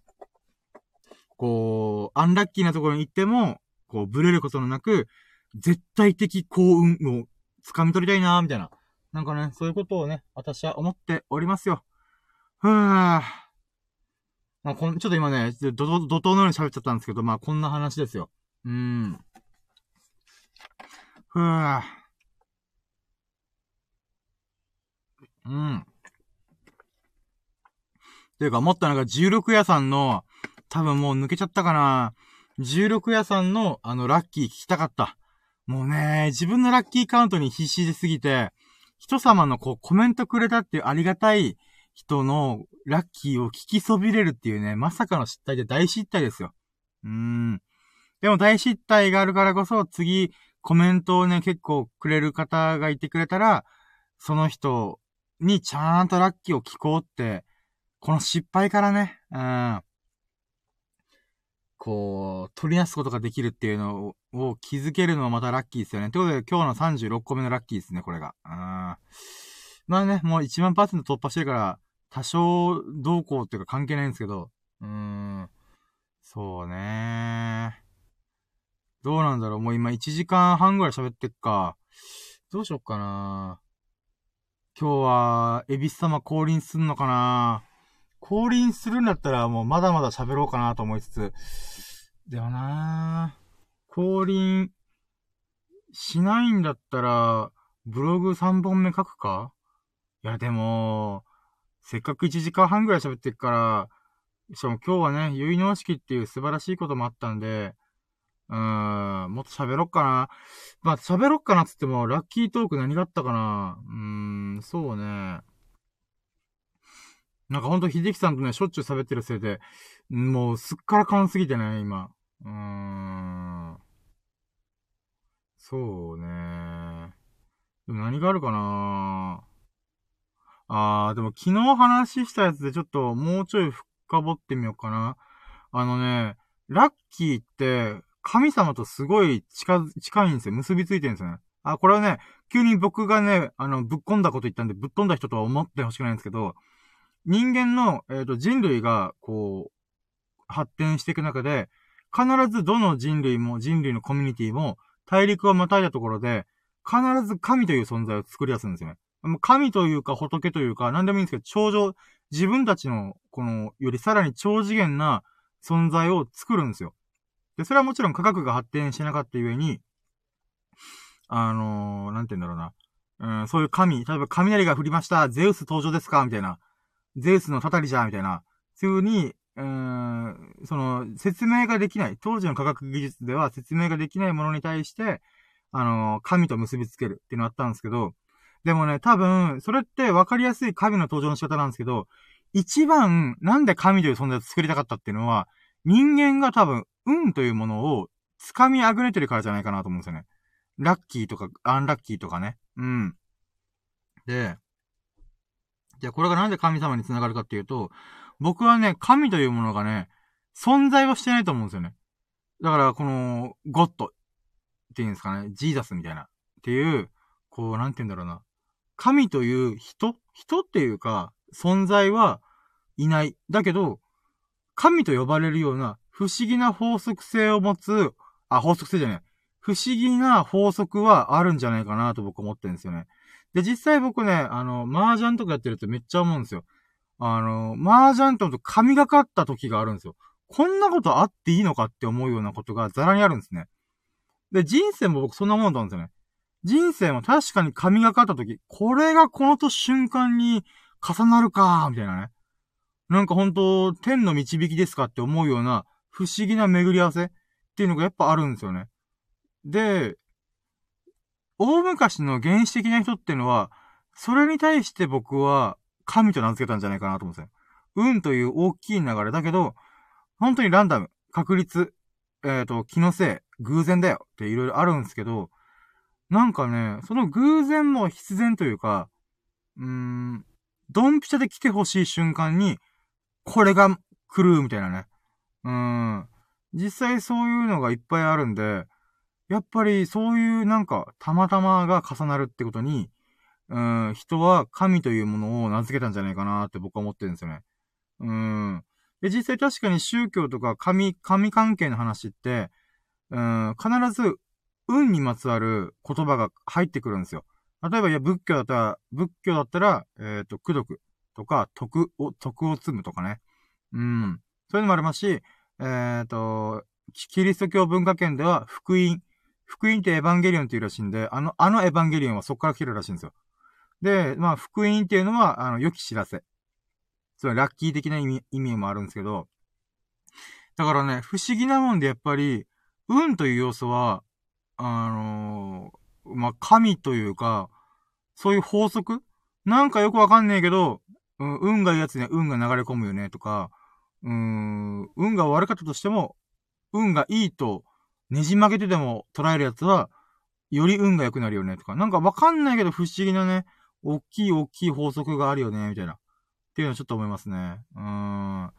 こう、アンラッキーなところに行っても、こう、ブレることのなく、絶対的幸運を掴み取りたいなーみたいな。なんかね、そういうことをね、私は思っておりますよ。ふぅー。まあ、こん、ちょっと今ね、怒涛、怒涛のように喋っちゃったんですけど、まあ、こんな話ですよ。うーん。ふぅー。うん。ていうか、思ったのが、16屋さんの、多分もう抜けちゃったかな。16屋さんの、あの、ラッキー聞きたかった。もうね、自分のラッキーカウントに必死ですぎて、人様のこうコメントくれたっていうありがたい人のラッキーを聞きそびれるっていうね、まさかの失態で大失態ですよ。うーん。でも大失態があるからこそ、次、コメントをね、結構くれる方がいてくれたら、その人にちゃんとラッキーを聞こうって、この失敗からね、うん。こう、取り出すことができるっていうのを気づけるのはまたラッキーですよね。ということで、今日の36個目のラッキーですね、これが。うん。まあね、もう1万パーセント突破してるから、多少どうこうっていうか関係ないんですけど、うーん。そうねどうなんだろうもう今1時間半ぐらい喋ってっか。どうしよっかな今日は、エビス様降臨すんのかな降臨するんだったらもうまだまだ喋ろうかなと思いつつ、でもなぁ、降臨しないんだったら、ブログ3本目書くか？いやでも、せっかく1時間半ぐらい喋ってるから、しかも今日はね、結納式っていう素晴らしいこともあったんで、うーん、もっと喋ろっかな。まあ、喋ろっかなっつっても、ラッキートーク何があったかな？うーん、そうね。なんかほんと、秀樹さんとね、しょっちゅう喋ってるせいで、もうすっからかんすぎてね、今。うーん。そうね。でも何があるかなあー、でも昨日話したやつでちょっともうちょい深掘ってみようかな。あのね、ラッキーって、神様とすごい近、近いんですよ。結びついてるんですよね。あ、これはね、急に僕がね、あの、ぶっ込んだこと言ったんで、ぶっ飛んだ人とは思ってほしくないんですけど、人間の、えっ、ー、と、人類が、こう、発展していく中で、必ずどの人類も、人類のコミュニティも、大陸をまたいだところで、必ず神という存在を作り出すんですよね。神というか仏というか、何でもいいんですけど、超常、自分たちの、この、よりさらに超次元な存在を作るんですよ。で、それはもちろん科学が発展しなかったゆえに、あのー、なんて言うんだろうな。うん、そういう神、例えば雷が降りました、ゼウス登場ですかみたいな。ゼウスのたたりじゃんみたいな。そういう風に、うーん、その、説明ができない。当時の科学技術では説明ができないものに対して、あの、神と結びつけるっていうのあったんですけど、でもね、多分、それって分かりやすい神の登場の仕方なんですけど、一番、なんで神という存在を作りたかったっていうのは、人間が多分、運というものを掴みあぐれてるからじゃないかなと思うんですよね。ラッキーとか、アンラッキーとかね。うん。で、じゃあこれがなんで神様に繋がるかっていうと、僕はね、神というものがね、存在はしてないと思うんですよね。だから、この、ゴッドっていうんですかね、ジーザスみたいな、っていう、こう、なんて言うんだろうな。神という人人っていうか、存在はいない。だけど、神と呼ばれるような不思議な法則性を持つ、あ、法則性じゃない。不思議な法則はあるんじゃないかなと僕思ってるんですよね。で、実際僕ね、あの、麻雀とかやってるとめっちゃ思うんですよ。あの、麻雀と神がかった時があるんですよ。こんなことあっていいのかって思うようなことがザラにあるんですね。で、人生も僕そんなもんだんですよね。人生も確かに神がかった時、これがこのと瞬間に重なるかみたいなね。なんか本当天の導きですかって思うような不思議な巡り合わせっていうのがやっぱあるんですよね。で、大昔の原始的な人っていうのは、それに対して僕は神と名付けたんじゃないかなと思うんですよ。運という大きい流れだけど、本当にランダム、確率、えっ、ー、と、気のせい、偶然だよっていろいろあるんですけど、なんかね、その偶然も必然というか、うーん、ドンピシャで来てほしい瞬間に、これが来るみたいなね。うーん。実際そういうのがいっぱいあるんで、やっぱりそういうなんか、たまたまが重なるってことに、うん、人は神というものを名付けたんじゃないかなって僕は思ってるんですよね。うん。で、実際確かに宗教とか神、神関係の話って、うん、必ず運にまつわる言葉が入ってくるんですよ。例えば、いや、仏教だったら、仏教だったら、えっ、ー、と、功徳とか、徳を、徳を積むとかね。うん。そういうのもありますし、えっ、ー、と、キリスト教文化圏では、福音。福音ってエヴァンゲリオンっていうらしいんで、あの、あのエヴァンゲリオンはそこから来てるらしいんですよ。で、まあ、福音っていうのは、あの、良き知らせ。つまり、ラッキー的な意味、意味もあるんですけど、だからね、不思議なもんでやっぱり、運という要素は、あのー、まあ、神というか、そういう法則？なんかよくわかんねえけど、うん、運がいいやつには運が流れ込むよねとか、うん、運が悪かったとしても、運がいいとねじ曲げてでも捉えるやつは、より運が良くなるよねとか、なんかわかんないけど不思議なね、大きい大きい法則があるよね、みたいな。っていうのはちょっと思いますね。うーん。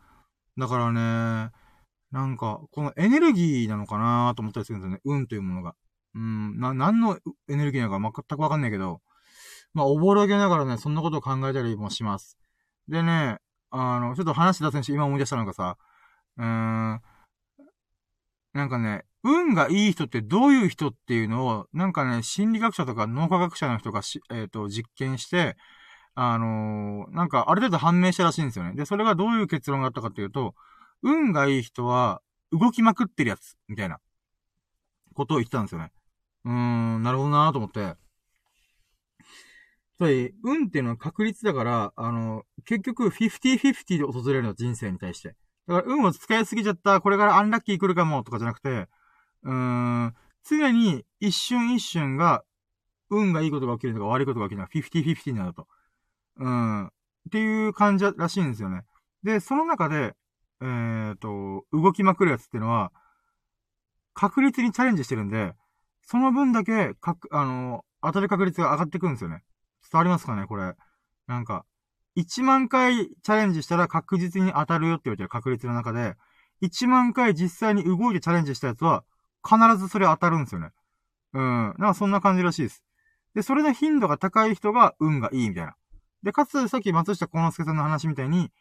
だからね、なんか、このエネルギーなのかなと思ったりするんですよね。運というものが。うん、な、何のエネルギーなのか全くわかんないけど、まあ、おぼろげながらね、そんなことを考えたりもします。でね、あの、ちょっと話し出せんし、今思い出したのがさ、うーん、なんかね、運がいい人ってどういう人っていうのを、なんかね、心理学者とか脳科学者の人がし、えっ、ー、と、実験して、あのー、なんかある程度判明したらしいんですよね。で、それがどういう結論があったかっていうと、運がいい人は動きまくってるやつ、みたいな、ことを言ってたんですよね。うーん、なるほどなーと思って。つまり、運っていうのは確率だから、あの、結局、50-50で訪れるの、人生に対して。だから、運を使いすぎちゃった、これからアンラッキー来るかも、とかじゃなくて、うーん、常に一瞬一瞬が、運がいいことが起きるとか悪いことが起きるのは50-50になると。うん。っていう感じらしいんですよね。で、その中で、えっ、ー、と、動きまくるやつっていうのは、確率にチャレンジしてるんで、その分だけ、かくあの、当たる確率が上がってくるんですよね。伝わりますかねこれ。なんか、1万回チャレンジしたら確実に当たるよって言われてる確率の中で、1万回実際に動いてチャレンジしたやつは、必ずそれ当たるんですよね。うん。なんかそんな感じらしいです。で、それで頻度が高い人が運がいいみたいな。で、かつ、さっき松下幸之助さんの話みたいに、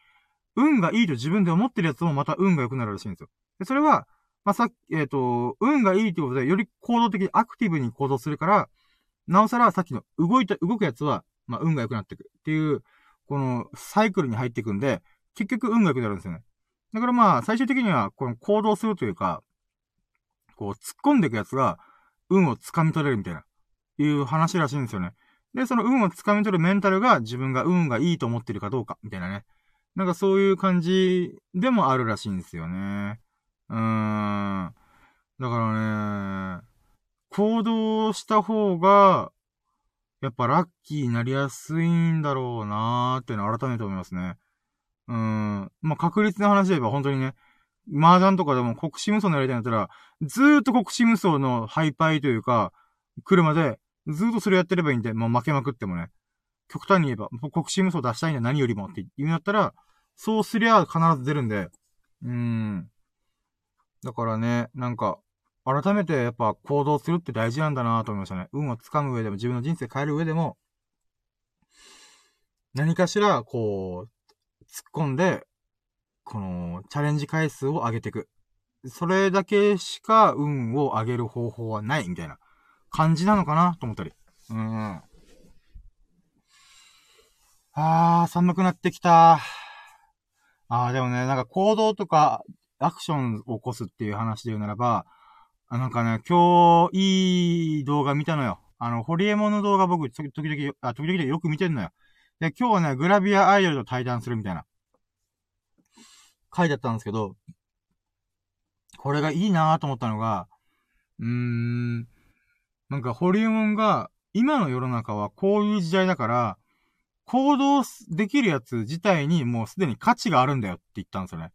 運がいいと自分で思ってるやつもまた運が良くなるらしいんですよ。で、それは、まあ、さっき、えっ、ー、と、運がいいってことで、より行動的にアクティブに行動するから、なおさらさっきの動いた、動くやつは、まあ、運が良くなっていくっていう、このサイクルに入っていくんで、結局運が良くなるんですよね。だからまあ、最終的には、この行動するというか、こう、突っ込んでいくやつが、運を掴み取れるみたいな、いう話らしいんですよね。で、その運を掴み取るメンタルが自分が運がいいと思ってるかどうか、みたいなね。なんかそういう感じでもあるらしいんですよね。うーん。だからね、行動した方が、やっぱラッキーになりやすいんだろうなーっていうのを改めて思いますね。うーん。まあ、確率の話で言えば本当にね、麻雀とかでも国士無双のやりたいんだったら、ずーっと国士無双のハイパイというか、来るまで、ずーっとそれやってればいいんで、もう負けまくってもね。極端に言えば、国士無双出したいんだ何よりもって言うんだったら、そうすりゃ必ず出るんで、うーん。だからね、なんか、改めてやっぱ行動するって大事なんだなと思いましたね。運をつかむ上でも自分の人生変える上でも、何かしら、こう、突っ込んで、この、チャレンジ回数を上げていく。それだけしか運を上げる方法はないみたいな感じなのかなと思ったり。うん。あー、寒くなってきた。あー、でもね、なんか行動とかアクションを起こすっていう話で言うならば、あなんかね、今日、いい動画見たのよ。あの、ホリエモンの動画僕、時々、あ、時々よく見てんのよ。で、今日はね、グラビアアイドルと対談するみたいな。書いてあったんですけど、これがいいなぁと思ったのが、うーん、なんかホリエモンが、今の世の中はこういう時代だから、行動できるやつ自体にもうすでに価値があるんだよって言ったんですよね。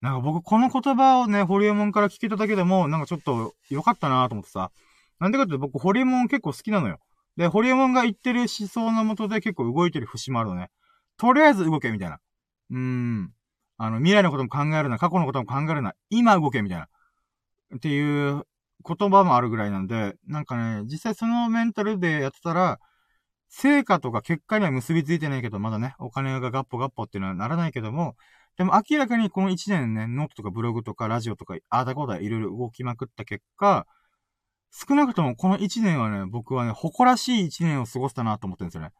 なんか僕この言葉をね、ホリエモンから聞けただけでも、なんかちょっと良かったなと思ってさ。なんでかって僕ホリエモン結構好きなのよ。で、ホリエモンが言ってる思想のもとで結構動いてる節もあるのね。とりあえず動けみたいな。うーん。あの、未来のことも考えるな、過去のことも考えるな、今動けみたいな。っていう言葉もあるぐらいなんで、なんかね、実際そのメンタルでやってたら、成果とか結果には結びついてないけど、まだね、お金がガッポガッポっていうのはならないけども、でも明らかにこの1年ね、ノートとかブログとかラジオとか、あーだこうだいろいろ動きまくった結果、少なくともこの1年はね、僕はね、誇らしい1年を過ごしたなと思ってるんですよね。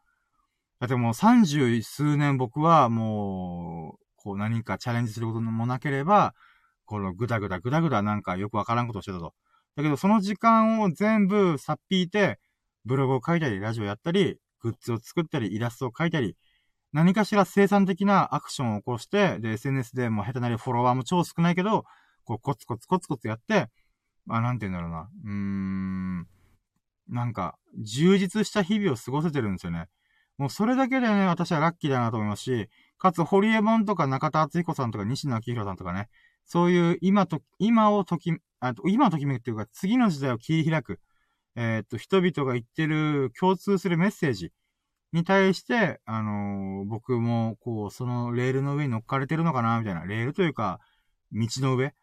だってもう30数年僕はもう、こう何かチャレンジすることもなければ、このぐだぐだぐだぐだなんかよくわからんことをしてたと。だけどその時間を全部さっぴいて、ブログを書いたり、ラジオやったり、グッズを作ったり、イラストを書いたり、何かしら生産的なアクションを起こして、で、SNS でも下手なりフォロワーも超少ないけど、こう、コツコツコツコツやって、まあ、なんて言うんだろうな。うーん。なんか、充実した日々を過ごせてるんですよね。もうそれだけでね、私はラッキーだなと思いますし、かつ、ホリエモンとか中田敦彦さんとか西野明宏さんとかね、そういう今と、今をとき、あと、今ときめくっていうか、次の時代を切り開く。えー、っと、人々が言ってる共通するメッセージに対して、あのー、僕も、こう、そのレールの上に乗っかれてるのかな、みたいな。レールというか、道の上、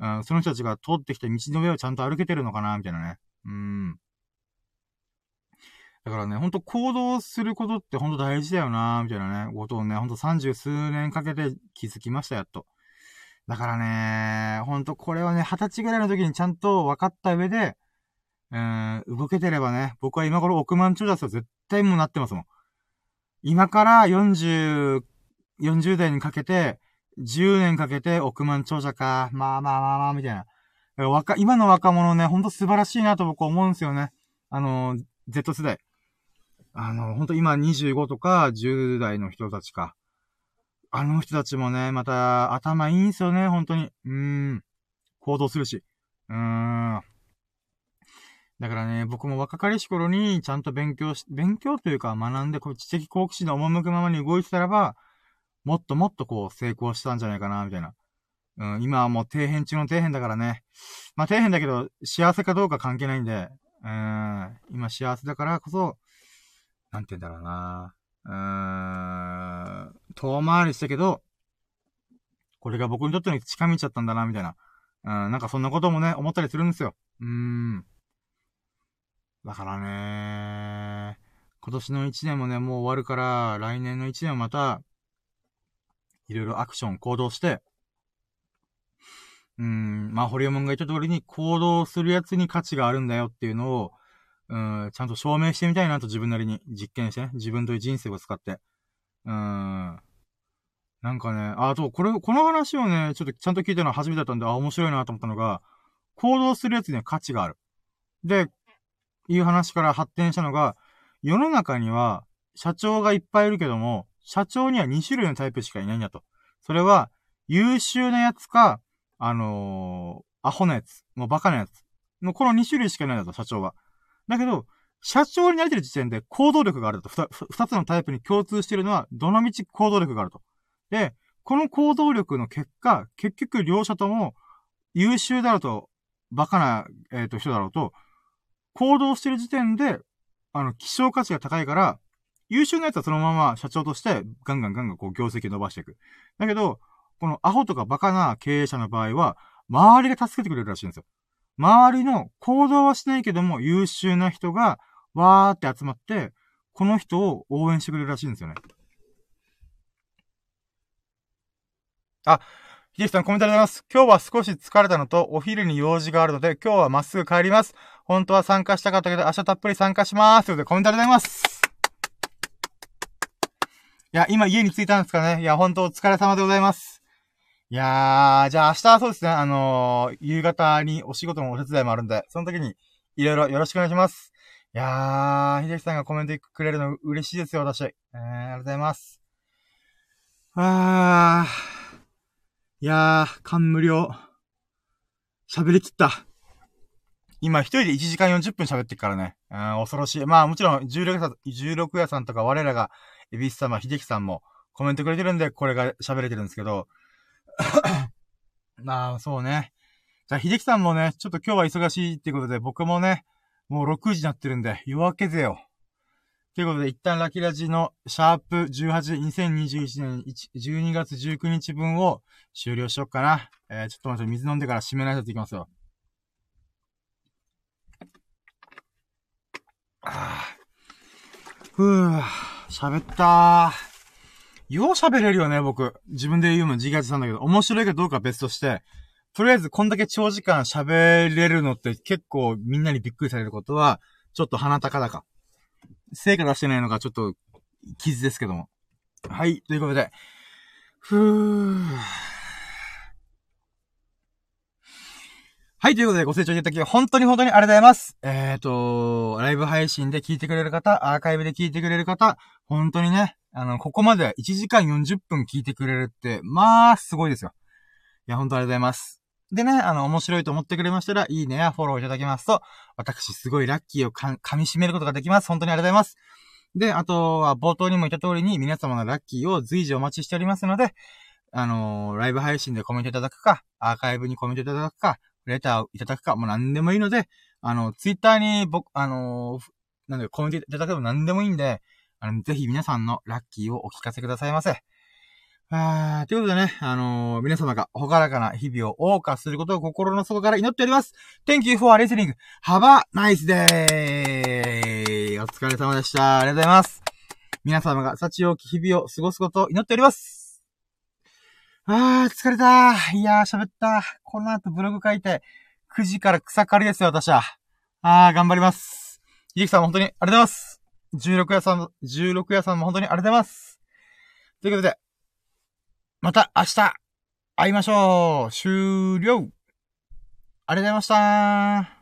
うん、その人たちが通ってきた道の上をちゃんと歩けてるのかな、みたいなね。うん。だからね、ほんと行動することってほんと大事だよな、みたいなね、ことをね、ほんと三十数年かけて気づきました、やっと。だからね、ほんとこれはね、二十歳ぐらいの時にちゃんと分かった上で、うん、動けてればね、僕は今頃億万長者は絶対もうなってますもん。今から40、40代にかけて、10年かけて億万長者か。まあまあまあまあ、みたいな。若、今の若者ね、ほんと素晴らしいなと僕思うんですよね。あの、Z 世代。あの、ほんと今25とか10代の人たちか。あの人たちもね、また頭いいんすよね、本当に。うーん。行動するし。うーん。だからね、僕も若かりし頃にちゃんと勉強し、勉強というか学んで、こう知的好奇心の赴くままに動いてたらば、もっともっとこう成功したんじゃないかな、みたいな。うん、今はもう底辺中の底辺だからね。まあ底辺だけど、幸せかどうか関係ないんで、うん、今幸せだからこそ、なんて言うんだろうな。うーん、遠回りしたけど、これが僕にとっての近道だったんだな、みたいな。うん、なんかそんなこともね、思ったりするんですよ。うーん。だからね、今年の1年もね、もう終わるから、来年の1年はまた、いろいろアクション、行動して、うん、まあ、ホリエモンが言った通りに行動するやつに価値があるんだよっていうのを、うん、ちゃんと証明してみたいなと自分なりに実験してね、自分という人生を使って。うん。なんかね、あと、これ、この話をね、ちょっとちゃんと聞いたのは初めてだったんで、あ、面白いなと思ったのが、行動するやつには価値がある。で、いう話から発展したのが、世の中には社長がいっぱいいるけども、社長には2種類のタイプしかいないんだと。それは、優秀なやつか、あのー、アホなやつ、もうバカなやつ。のこの2種類しかいないんだと、社長は。だけど、社長になれてる時点で行動力があると。二つのタイプに共通しているのは、どのみち行動力があると。で、この行動力の結果、結局両者とも優秀だろうと、バカな、えっ、ー、と、人だろうと、行動してる時点で、あの、希少価値が高いから、優秀なやつはそのまま社長としてガンガンガンガンこう業績を伸ばしていく。だけど、このアホとかバカな経営者の場合は、周りが助けてくれるらしいんですよ。周りの行動はしないけども優秀な人がわーって集まって、この人を応援してくれるらしいんですよね。あ、ひできさんコメントありがとうございます。今日は少し疲れたのと、お昼に用事があるので、今日はまっすぐ帰ります。本当は参加したかったけど、明日たっぷり参加します。ということでコメントありがとうございます。いや、今家に着いたんですかね。いや、本当お疲れ様でございます。いやー、じゃあ明日はそうですね、あのー、夕方にお仕事のお手伝いもあるんで、その時にいろいろよろしくお願いします。いやー、秀樹さんがコメントくれるの嬉しいですよ、私。えー、ありがとうございます。あー、いやー、感無量。喋りきった。今一人で1時間40分喋ってっからね。うん、恐ろしい。まあもちろん、16夜さん、16夜さんとか我らが、エビス様、秀樹さんもコメントくれてるんで、これが喋れてるんですけど、まあ、そうね。じゃあ、秀樹さんもね、ちょっと今日は忙しいってことで、僕もね、もう6時になってるんで、夜明けぜよ。ということで、一旦ラキラジのシャープ18、2021年12月19日分を終了しよっかな。えー、ちょっと待って、水飲んでから締めないといきますよ。あふぅ、喋ったー。よう喋れるよね、僕。自分で言うの自画自賛だけど、面白いかどうか別として、とりあえずこんだけ長時間喋れるのって結構みんなにびっくりされることは、ちょっと鼻高々。成果出してないのがちょっと傷ですけども。はい、ということで。ふー。はい、ということでご清聴いただき、本当に本当にありがとうございます。えっ、ー、と、ライブ配信で聞いてくれる方、アーカイブで聞いてくれる方、本当にね、あの、ここまで1時間40分聞いてくれるって、まあ、すごいですよ。いや、本当ありがとうございます。でね、あの、面白いと思ってくれましたら、いいねやフォローいただけますと、私すごいラッキーをか噛み締めることができます。本当にありがとうございます。で、あとは冒頭にも言った通りに皆様のラッキーを随時お待ちしておりますので、あのー、ライブ配信でコメントいただくか、アーカイブにコメントいただくか、レターをいただくか、もう何でもいいので、あの、ツイッターに僕、あのー、なんでコメントいただけば何でもいいんで、あの、ぜひ皆さんのラッキーをお聞かせくださいませ。あーということでね、あのー、皆様がほがらかな日々を謳歌することを心の底から祈っております。Thank you for listening. Have a nice day! お疲れ様でした。ありがとうございます。皆様が幸多き日々を過ごすことを祈っております。あー、疲れたいやー、喋った。この後ブログ書いて、9時から草刈りですよ、私は。あー、頑張ります。ひじきさんも本当にありがとうございます。16屋さん、16屋さんも本当にありがとうございます。ということで、また明日会いましょう。終了。ありがとうございました。